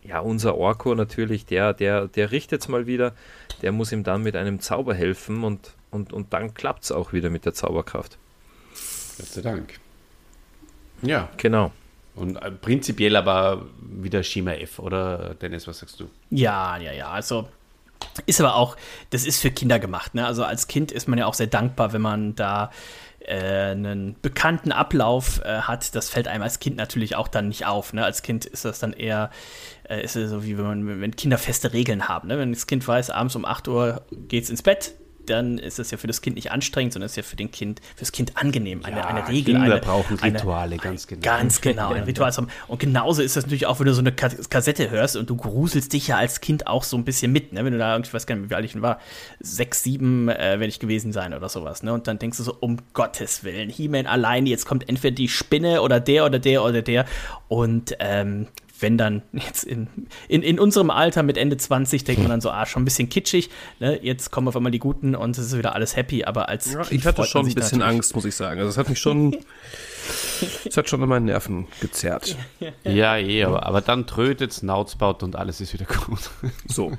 ja, unser Orko natürlich, der, der, der richtet es mal wieder. Der muss ihm dann mit einem Zauber helfen und, und, und dann klappt es auch wieder mit der Zauberkraft. Gott sei Dank. Ja. Genau. Und äh, prinzipiell aber wieder Schema F, oder Dennis, was sagst du? Ja, ja, ja. Also ist aber auch, das ist für Kinder gemacht. Ne? Also als Kind ist man ja auch sehr dankbar, wenn man da äh, einen bekannten Ablauf äh, hat, das fällt einem als Kind natürlich auch dann nicht auf. Ne? Als Kind ist das dann eher, äh, ist es so wie wenn man, wenn Kinder feste Regeln haben. Ne? Wenn das Kind weiß, abends um 8 Uhr geht's ins Bett, dann ist das ja für das Kind nicht anstrengend, sondern ist ja für den Kind, fürs Kind angenehm. Eine, ja, eine Regel. Kinder eine, brauchen Rituale, eine, ganz genau. Ganz genau, ein Ritual. Und genauso ist das natürlich auch, wenn du so eine Kassette hörst und du gruselst dich ja als Kind auch so ein bisschen mit, ne? Wenn du da irgendwie, ich weiß gar nicht, wie alt ich war, sechs, sieben äh, werde ich gewesen sein oder sowas, ne? Und dann denkst du so, um Gottes Willen, He-Man allein, jetzt kommt entweder die Spinne oder der oder der oder der. Und ähm, wenn dann jetzt in, in, in unserem Alter mit Ende 20 denkt man dann so, ah, schon ein bisschen kitschig, ne? jetzt kommen auf einmal die Guten und es ist wieder alles happy, aber als ja, Ich hatte schon ein bisschen Angst, muss ich sagen. Also es hat mich schon, es hat schon an meinen Nerven gezerrt. Ja, eh, aber, aber dann trötet Snoutspout und alles ist wieder gut. So,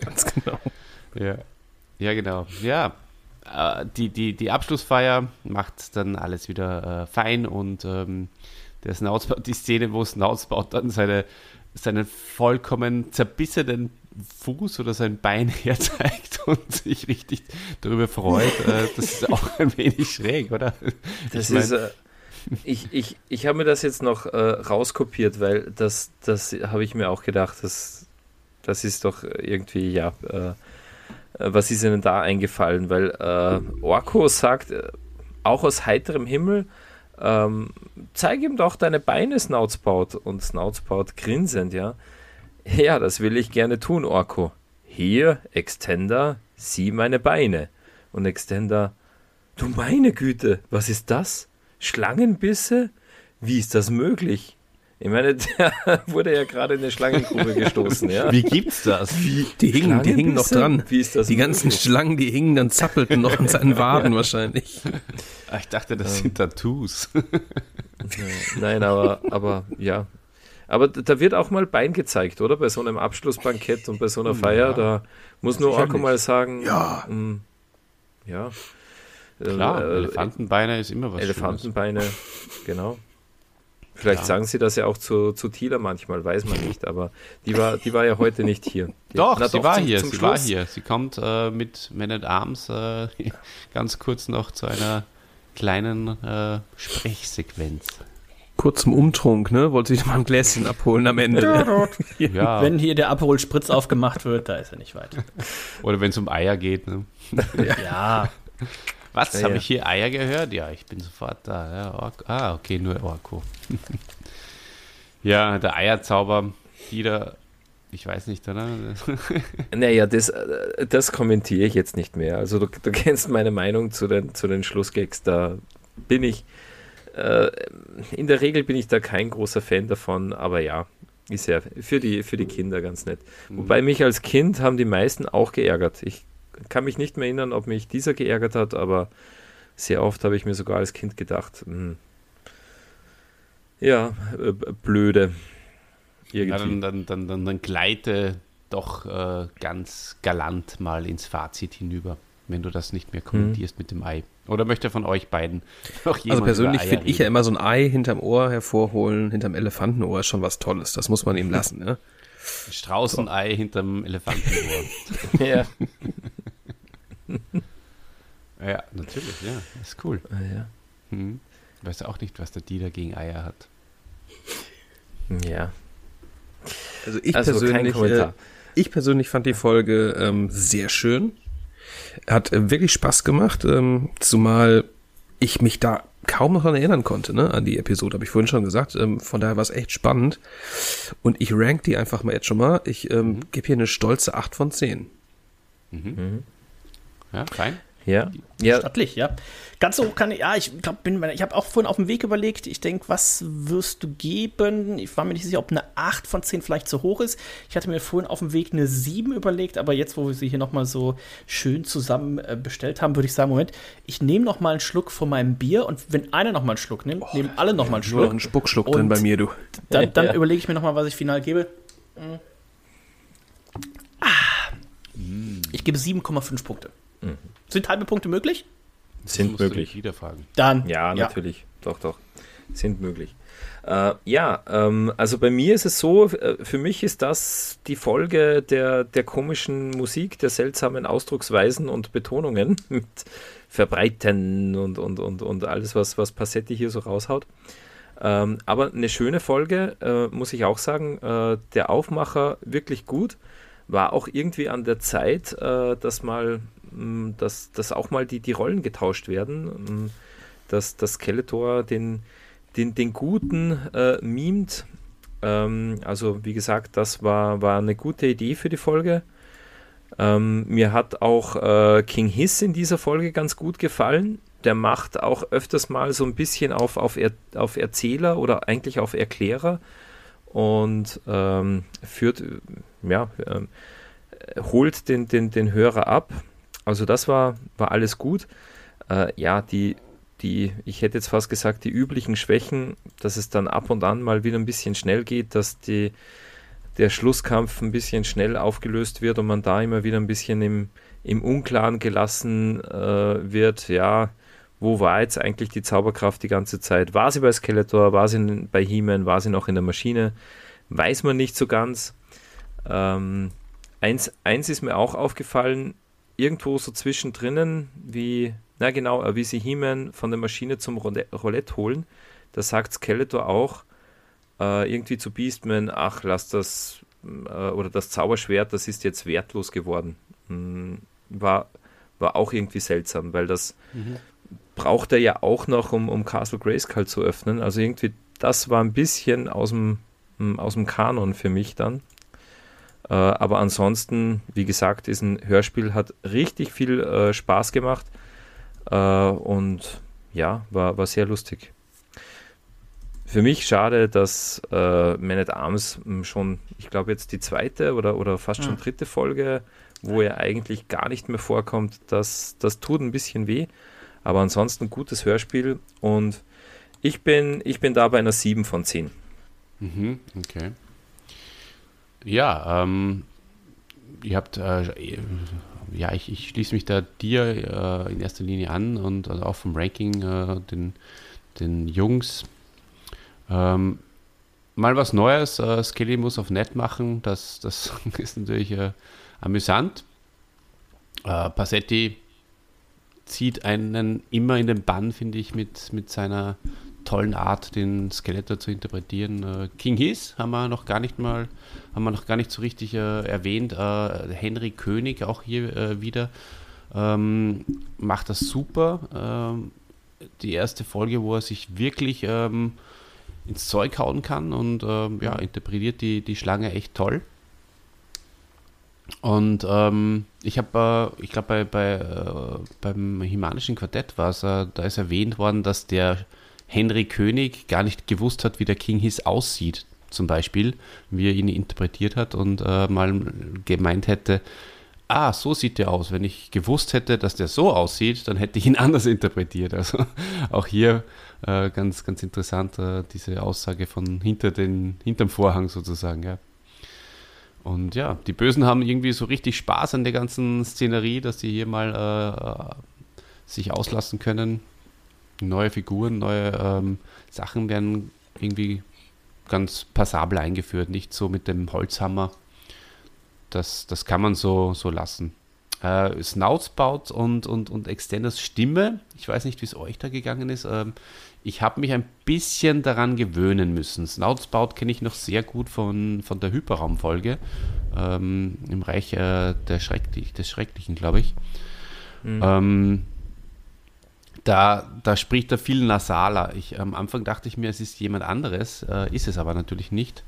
ganz genau. Ja, ja genau. Ja, äh, die, die, die Abschlussfeier macht dann alles wieder äh, fein und ähm, der Snoutspout, die Szene, wo Snoutspout dann seine, seinen vollkommen zerbissenen Fuß oder sein Bein herzeigt und sich richtig darüber freut, äh, das ist auch ein wenig schräg, oder? Das ich ist, äh, ich, ich, ich habe mir das jetzt noch äh, rauskopiert, weil das, das habe ich mir auch gedacht, das, das ist doch irgendwie, ja, äh, was ist Ihnen da eingefallen? Weil äh, Orko sagt, äh, auch aus heiterem Himmel, ähm, zeig ihm doch deine Beine, Snoutspout. Und Snoutspout grinsend, ja. Ja, das will ich gerne tun, Orko. Hier, Extender, sieh meine Beine. Und Extender, du meine Güte, was ist das? Schlangenbisse? Wie ist das möglich? Ich meine, der wurde ja gerade in eine Schlangengrube gestoßen, ja. Wie gibt's das? Wie, die hingen, die hingen noch dran. Wie ist das? Die ganzen Schlangen, die hingen dann zappelten noch an seinen Waden wahrscheinlich. Ah, ich dachte, das ähm. sind Tattoos. Nein, aber, aber ja. Aber da wird auch mal Bein gezeigt, oder? Bei so einem Abschlussbankett und bei so einer Feier, ja. da muss nur Orko mal sagen, ja. Mh, mm, ja. Klar, äh, Elefantenbeine ist immer was Elefantenbeine, Schönes. genau. Vielleicht ja. sagen sie das ja auch zu, zu Tila manchmal, weiß man nicht, aber die war, die war ja heute nicht hier. Die, doch, na, sie doch, war zum, hier, zum sie Schluss. war hier. Sie kommt äh, mit Man at Arms äh, ganz kurz noch zu einer kleinen äh, Sprechsequenz. Kurz zum Umtrunk, ne? Wollte sich mal ein Gläschen abholen am Ende. ja. Wenn hier der Aperol Spritz aufgemacht wird, da ist er nicht weit. Oder wenn es um Eier geht, ne? ja. Was? Ja, Habe ja. ich hier Eier gehört? Ja, ich bin sofort da. Ja, ah, okay, nur Orko. ja, der Eierzauber. Jeder Ich weiß nicht, oder? naja, das, äh, das kommentiere ich jetzt nicht mehr. Also du, du kennst meine Meinung zu den, zu den Schlussgags. Da bin ich, äh, in der Regel bin ich da kein großer Fan davon, aber ja, ist ja für die, für die Kinder ganz nett. Mhm. Wobei mich als Kind haben die meisten auch geärgert. Ich kann mich nicht mehr erinnern, ob mich dieser geärgert hat, aber sehr oft habe ich mir sogar als Kind gedacht, mh, hm, ja, äh, blöde. Ja, dann, dann, dann, dann, dann gleite doch äh, ganz galant mal ins Fazit hinüber, wenn du das nicht mehr kommentierst mhm. mit dem Ei. Oder möchte von euch beiden noch jemand Also persönlich finde ich ja immer so ein Ei hinterm Ohr hervorholen, hinterm Elefantenohr ist schon was Tolles. Das muss man ihm lassen, ne? Straußenei so. hinterm Elefantenohr. ja. ja, natürlich, ja. Ist cool. Ah, ja. Hm. Weiß auch nicht, was der Dieter gegen Eier hat. Ja. Also ich also persönlich, äh, ich persönlich fand die Folge ähm, sehr schön. Hat äh, wirklich Spaß gemacht, ähm, zumal ich mich da kaum noch daran erinnern konnte, ne, an die Episode, habe ich vorhin schon gesagt. Ähm, von daher war es echt spannend. Und ich rank die einfach mal jetzt schon mal. Ich ähm, mhm. gebe hier eine stolze 8 von 10. Mhm. Mhm. Ja, fein. Ja. ja. Stattlich, ja. Ganz so kann ich, ja, ich glaube, ich habe auch vorhin auf dem Weg überlegt, ich denke, was wirst du geben? Ich war mir nicht sicher, ob eine 8 von 10 vielleicht zu hoch ist. Ich hatte mir vorhin auf dem Weg eine 7 überlegt, aber jetzt, wo wir sie hier nochmal so schön zusammen äh, bestellt haben, würde ich sagen, Moment, ich nehme nochmal einen Schluck von meinem Bier und wenn einer nochmal einen Schluck nimmt, nehmen alle nochmal einen Schluck. Nur ein Spuckschluck drin bei mir, du. Dann, dann ja. überlege ich mir nochmal, was ich final gebe. Mhm. Ah. Ich gebe 7,5 Punkte. Mhm. Sind halbe Punkte möglich? Sind möglich. Wieder fragen. Dann. Ja, ja, natürlich. Doch, doch. Sind möglich. Äh, ja, ähm, also bei mir ist es so, äh, für mich ist das die Folge der, der komischen Musik, der seltsamen Ausdrucksweisen und Betonungen mit Verbreiten und, und, und, und alles, was, was Passetti hier so raushaut. Ähm, aber eine schöne Folge, äh, muss ich auch sagen. Äh, der Aufmacher wirklich gut. War auch irgendwie an der Zeit, äh, dass mal dass, dass auch mal die, die Rollen getauscht werden, mm, dass, dass Skeletor den, den, den Guten äh, mimt. Ähm, also wie gesagt, das war, war eine gute Idee für die Folge. Ähm, mir hat auch äh, King Hiss in dieser Folge ganz gut gefallen. Der macht auch öfters mal so ein bisschen auf, auf, er, auf Erzähler oder eigentlich auf Erklärer und ähm, führt, ja, äh, holt den, den, den Hörer ab. Also das war, war alles gut. Äh, ja, die, die, ich hätte jetzt fast gesagt, die üblichen Schwächen, dass es dann ab und an mal wieder ein bisschen schnell geht, dass die, der Schlusskampf ein bisschen schnell aufgelöst wird und man da immer wieder ein bisschen im, im Unklaren gelassen äh, wird, ja, wo war jetzt eigentlich die Zauberkraft die ganze Zeit? War sie bei Skeletor, war sie bei He-Man, war sie noch in der Maschine? Weiß man nicht so ganz. Ähm, eins, eins ist mir auch aufgefallen, irgendwo so zwischendrin, wie, na genau, äh, wie sie He-Man von der Maschine zum Roulette holen, da sagt Skeletor auch äh, irgendwie zu Beastman, ach, lass das, äh, oder das Zauberschwert, das ist jetzt wertlos geworden. Mhm. War, war auch irgendwie seltsam, weil das mhm. braucht er ja auch noch, um, um Castle Grayskull zu öffnen. Also irgendwie, das war ein bisschen aus dem, hm, aus dem Kanon für mich dann. Äh, aber ansonsten, wie gesagt, ist ein Hörspiel, hat richtig viel äh, Spaß gemacht äh, und ja, war, war sehr lustig. Für mich schade, dass äh, Man at Arms hm, schon, ich glaube jetzt die zweite oder, oder fast schon hm. dritte Folge, wo er eigentlich gar nicht mehr vorkommt, das, das tut ein bisschen weh. Aber ansonsten gutes Hörspiel und ich bin, ich bin da bei einer 7 von 10. Mhm, okay. Ja, ähm, ihr habt, äh, ja, ich, ich, schließe mich da dir äh, in erster Linie an und also auch vom Ranking äh, den, den Jungs. Ähm, mal was Neues, äh, Skelly muss auf nett machen, das, das ist natürlich äh, amüsant. Äh, Passetti zieht einen immer in den Bann, finde ich, mit, mit seiner tollen Art, den Skeletor zu interpretieren. Äh, King His haben wir noch gar nicht mal, haben wir noch gar nicht so richtig äh, erwähnt. Äh, Henry König auch hier äh, wieder ähm, macht das super. Ähm, die erste Folge, wo er sich wirklich ähm, ins Zeug hauen kann und ähm, ja, interpretiert die, die Schlange echt toll. Und ähm, ich habe, äh, ich glaube, bei, bei, äh, beim Himanischen Quartett war es, äh, da ist erwähnt worden, dass der Henry König gar nicht gewusst hat, wie der King His aussieht, zum Beispiel, wie er ihn interpretiert hat und äh, mal gemeint hätte, ah, so sieht der aus. Wenn ich gewusst hätte, dass der so aussieht, dann hätte ich ihn anders interpretiert. Also auch hier äh, ganz, ganz interessant, äh, diese Aussage von hinter den, hinterm Vorhang sozusagen, ja. Und ja, die Bösen haben irgendwie so richtig Spaß an der ganzen Szenerie, dass sie hier mal äh, sich auslassen können. Neue Figuren, neue ähm, Sachen werden irgendwie ganz passabel eingeführt, nicht so mit dem Holzhammer. Das, das kann man so, so lassen. Äh, Snoutspout und, und, und Extenders Stimme, ich weiß nicht, wie es euch da gegangen ist. Ähm, ich habe mich ein bisschen daran gewöhnen müssen. Snoutspout kenne ich noch sehr gut von, von der Hyperraumfolge ähm, im Reich äh, der Schrecklich, des Schrecklichen, glaube ich. Mhm. Ähm, da, da spricht er viel nasaler. Ich, am Anfang dachte ich mir, es ist jemand anderes, äh, ist es aber natürlich nicht.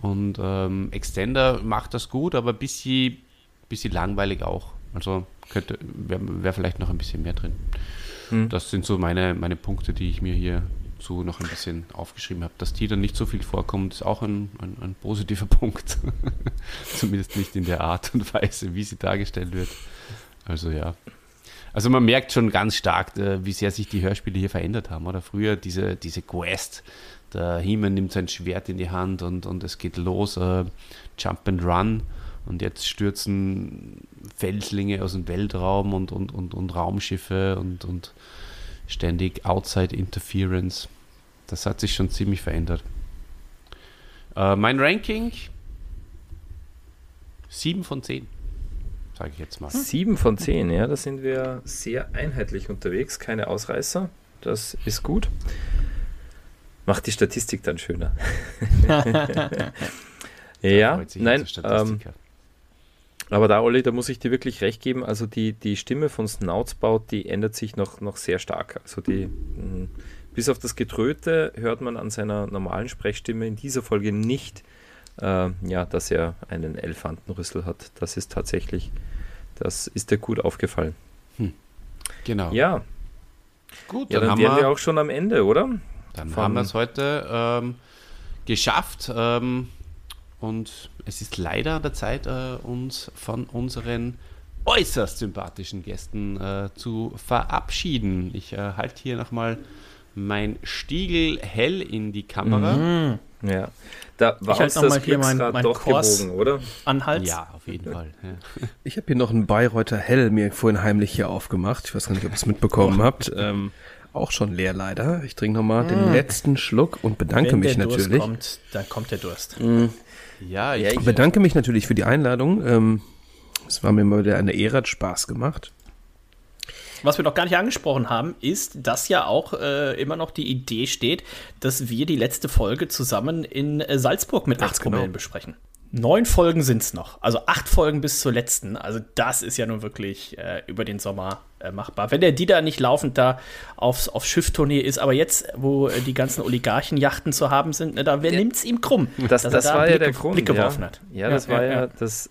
Und ähm, Extender macht das gut, aber ein bisschen, bisschen langweilig auch. Also könnte wäre wär vielleicht noch ein bisschen mehr drin. Hm. Das sind so meine, meine Punkte, die ich mir hier so noch ein bisschen aufgeschrieben habe. Dass die dann nicht so viel vorkommt, ist auch ein, ein, ein positiver Punkt. Zumindest nicht in der Art und Weise, wie sie dargestellt wird. Also ja. Also man merkt schon ganz stark, äh, wie sehr sich die Hörspiele hier verändert haben. Oder früher diese, diese Quest, der He-Man nimmt sein Schwert in die Hand und, und es geht los, äh, Jump and Run. Und jetzt stürzen Felslinge aus dem Weltraum und, und, und, und Raumschiffe und, und ständig Outside Interference. Das hat sich schon ziemlich verändert. Äh, mein Ranking 7 von 10, sage ich jetzt mal. 7 von 10, ja, da sind wir sehr einheitlich unterwegs, keine Ausreißer. Das ist gut. Macht die Statistik dann schöner. ja, nein, ähm, aber da, Olli, da muss ich dir wirklich recht geben. Also die, die Stimme von Snoutsbaut, die ändert sich noch, noch sehr stark. Also die, mh, bis auf das Getröte hört man an seiner normalen Sprechstimme in dieser Folge nicht, äh, ja, dass er einen Elefantenrüssel hat. Das ist tatsächlich, das ist dir gut aufgefallen. Hm. Genau. Ja. Gut, dann, ja, dann wären wir, wir auch schon am Ende, oder? Dann Von, haben wir es heute ähm, geschafft. Ähm, und es ist leider an der Zeit, äh, uns von unseren äußerst sympathischen Gästen äh, zu verabschieden. Ich äh, halte hier nochmal mein Stiegel hell in die Kamera. Mhm. Ja, da war ich uns das hier mein, mein doch Kors gebogen, oder? An Hals. Ja, auf jeden Fall. Ja. Ich habe hier noch einen Bayreuther Hell mir vorhin heimlich hier aufgemacht. Ich weiß gar nicht, ob ihr es mitbekommen oh. habt. Ähm, auch schon leer leider. Ich trinke nochmal mm. den letzten Schluck und bedanke Wenn mich der natürlich. Durst kommt, dann kommt der Durst. Mm. Ja, ich, ich bedanke mich natürlich für die Einladung. Ähm, es war mir mal wieder eine Ehre, hat Spaß gemacht. Was wir noch gar nicht angesprochen haben, ist, dass ja auch äh, immer noch die Idee steht, dass wir die letzte Folge zusammen in äh, Salzburg mit acht genau. besprechen. Neun Folgen sind es noch. Also acht Folgen bis zur letzten. Also das ist ja nun wirklich äh, über den Sommer äh, machbar. Wenn der Dieter nicht laufend da aufs, auf Schifftournee ist, aber jetzt, wo äh, die ganzen Oligarchenjachten zu haben sind, ne, da wer ja. nimmt es ihm krumm? Das, das da war ja der Grund. Blick geworfen ja. hat. Ja, das ja, war ja, das.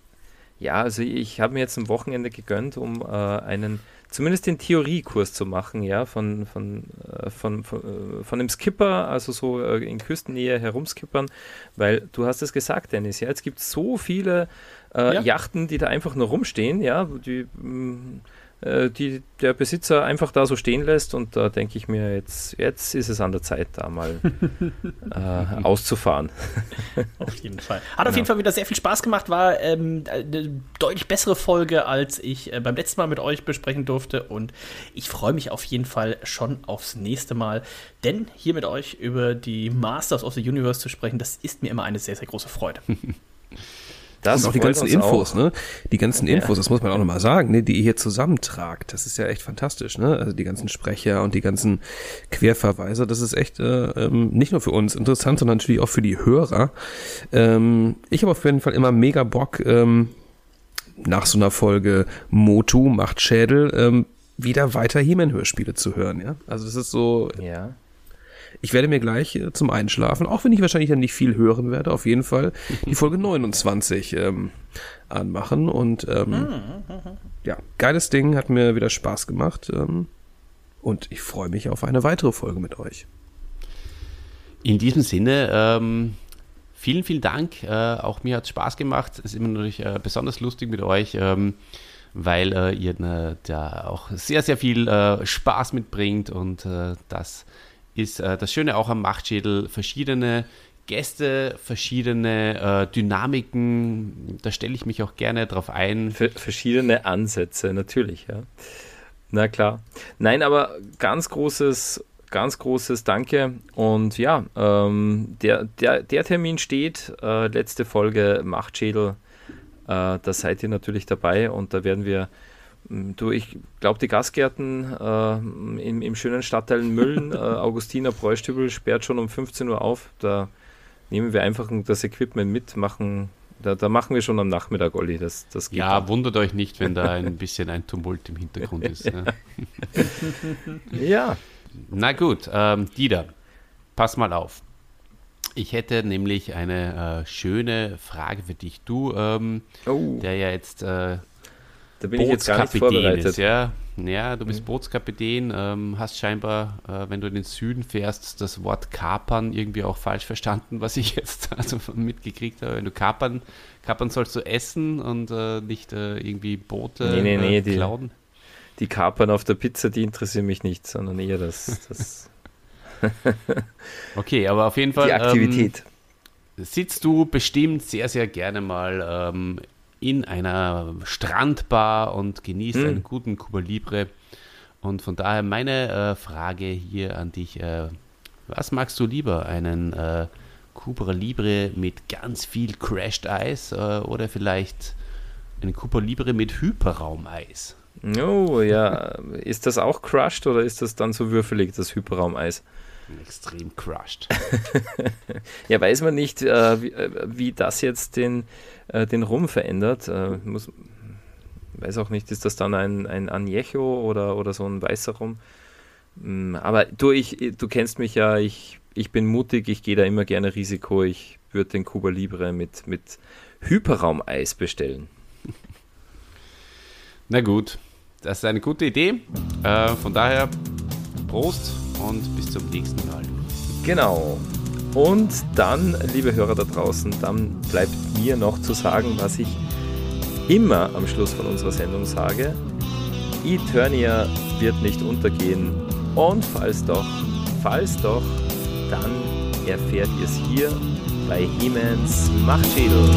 Ja, also ich habe mir jetzt ein Wochenende gegönnt, um äh, einen zumindest den Theoriekurs zu machen, ja, von, von, äh, von, von, äh, von dem Skipper, also so äh, in Küstennähe herumskippern, weil du hast es gesagt, Dennis, ja, es gibt so viele äh, ja. Yachten, die da einfach nur rumstehen, ja, die mh, mm, die der Besitzer einfach da so stehen lässt und da denke ich mir, jetzt, jetzt ist es an der Zeit, da mal äh, auszufahren. auf jeden Fall. Hat auf jeden Fall wieder sehr viel Spaß gemacht, war ähm, eine deutlich bessere Folge, als ich äh, beim letzten Mal mit euch besprechen durfte und ich freue mich auf jeden Fall schon aufs nächste Mal, denn hier mit euch über die Masters of the Universe zu sprechen, das ist mir immer eine sehr, sehr große Freude. Das und auch die ganzen Infos, auch. ne? Die ganzen Infos, ja. das muss man auch nochmal sagen, ne? die ihr hier zusammentragt. Das ist ja echt fantastisch, ne? Also die ganzen Sprecher und die ganzen Querverweise, das ist echt äh, ähm, nicht nur für uns interessant, sondern natürlich auch für die Hörer. Ähm, ich habe auf jeden Fall immer mega Bock, ähm, nach so einer Folge Motu macht Schädel, ähm, wieder weiter He-Man-Hörspiele zu hören, ja? Also das ist so. Ja ich werde mir gleich äh, zum Einschlafen, auch wenn ich wahrscheinlich dann nicht viel hören werde, auf jeden Fall die Folge 29 ähm, anmachen. Und ähm, ja, geiles Ding, hat mir wieder Spaß gemacht. Ähm, und ich freue mich auf eine weitere Folge mit euch. In diesem Sinne, ähm, vielen, vielen Dank. Äh, auch mir hat es Spaß gemacht. Es ist immer natürlich äh, besonders lustig mit euch, ähm, weil äh, ihr äh, da auch sehr, sehr viel äh, Spaß mitbringt. Und äh, das ist das Schöne auch am Machtschädel. Verschiedene Gäste, verschiedene Dynamiken. Da stelle ich mich auch gerne drauf ein. Für verschiedene Ansätze, natürlich, ja. Na klar. Nein, aber ganz großes, ganz großes Danke. Und ja, ähm, der, der, der Termin steht. Äh, letzte Folge Machtschädel. Äh, da seid ihr natürlich dabei und da werden wir. Mm, du, ich glaube, die Gastgärten äh, im, im, schönen Stadtteil Müllen, äh, Augustiner Bräustübel, sperrt schon um 15 Uhr auf. Da nehmen wir einfach das Equipment mit, machen da, da, machen wir schon am Nachmittag, Olli. Das, das ja, dann. wundert euch nicht, wenn da ein bisschen ein Tumult im Hintergrund ist. Ja. ja. Na gut, ähm, Dieter, pass mal auf. Ich hätte nämlich eine äh, schöne Frage für dich. Du, ähm, oh. der ja jetzt äh, da bin ich jetzt gar nicht vorbereitet. Ist, ja? ja, du bist mhm. Bootskapitän, ähm, hast scheinbar, äh, wenn du in den Süden fährst, das Wort kapern irgendwie auch falsch verstanden, was ich jetzt also mitgekriegt habe. Wenn du kapern, kapern sollst du essen und äh, nicht äh, irgendwie Boote nee, nee, nee, klauen. Die, die Kapern auf der Pizza, die interessieren mich nicht, sondern eher das. das okay, aber auf jeden Fall. Die Aktivität. Ähm, sitzt du bestimmt sehr, sehr gerne mal ähm, in einer Strandbar und genießt mhm. einen guten Cuba Libre. Und von daher meine äh, Frage hier an dich: äh, Was magst du lieber? Einen äh, Cuba Libre mit ganz viel Crashed Eis äh, oder vielleicht einen Cuba Libre mit Hyperraumeis? Oh ja, ist das auch crushed oder ist das dann so würfelig, das Hyperraumeis? Extrem crushed. ja, weiß man nicht, äh, wie, äh, wie, das jetzt den, äh, den Rum verändert. Äh, muss, weiß auch nicht, ist das dann ein, ein Añejo oder, oder so ein weißer Rum? Mm, aber du, ich, du kennst mich ja, ich, ich bin mutig, ich gehe da immer gerne Risiko. Ich würde den Cuba Libre mit, mit Hyperraumeis bestellen. Na gut, das ist eine gute Idee. Äh, von daher, Prost und bis zum nächsten Mal. Genau. Und dann, liebe Hörer da draußen, dann bleibt mir noch zu sagen, was ich immer am Schluss von unserer Sendung sage. Eternia wird nicht untergehen. Und falls doch, falls doch, dann erfährt ihr es hier bei Hemans Machtschädel.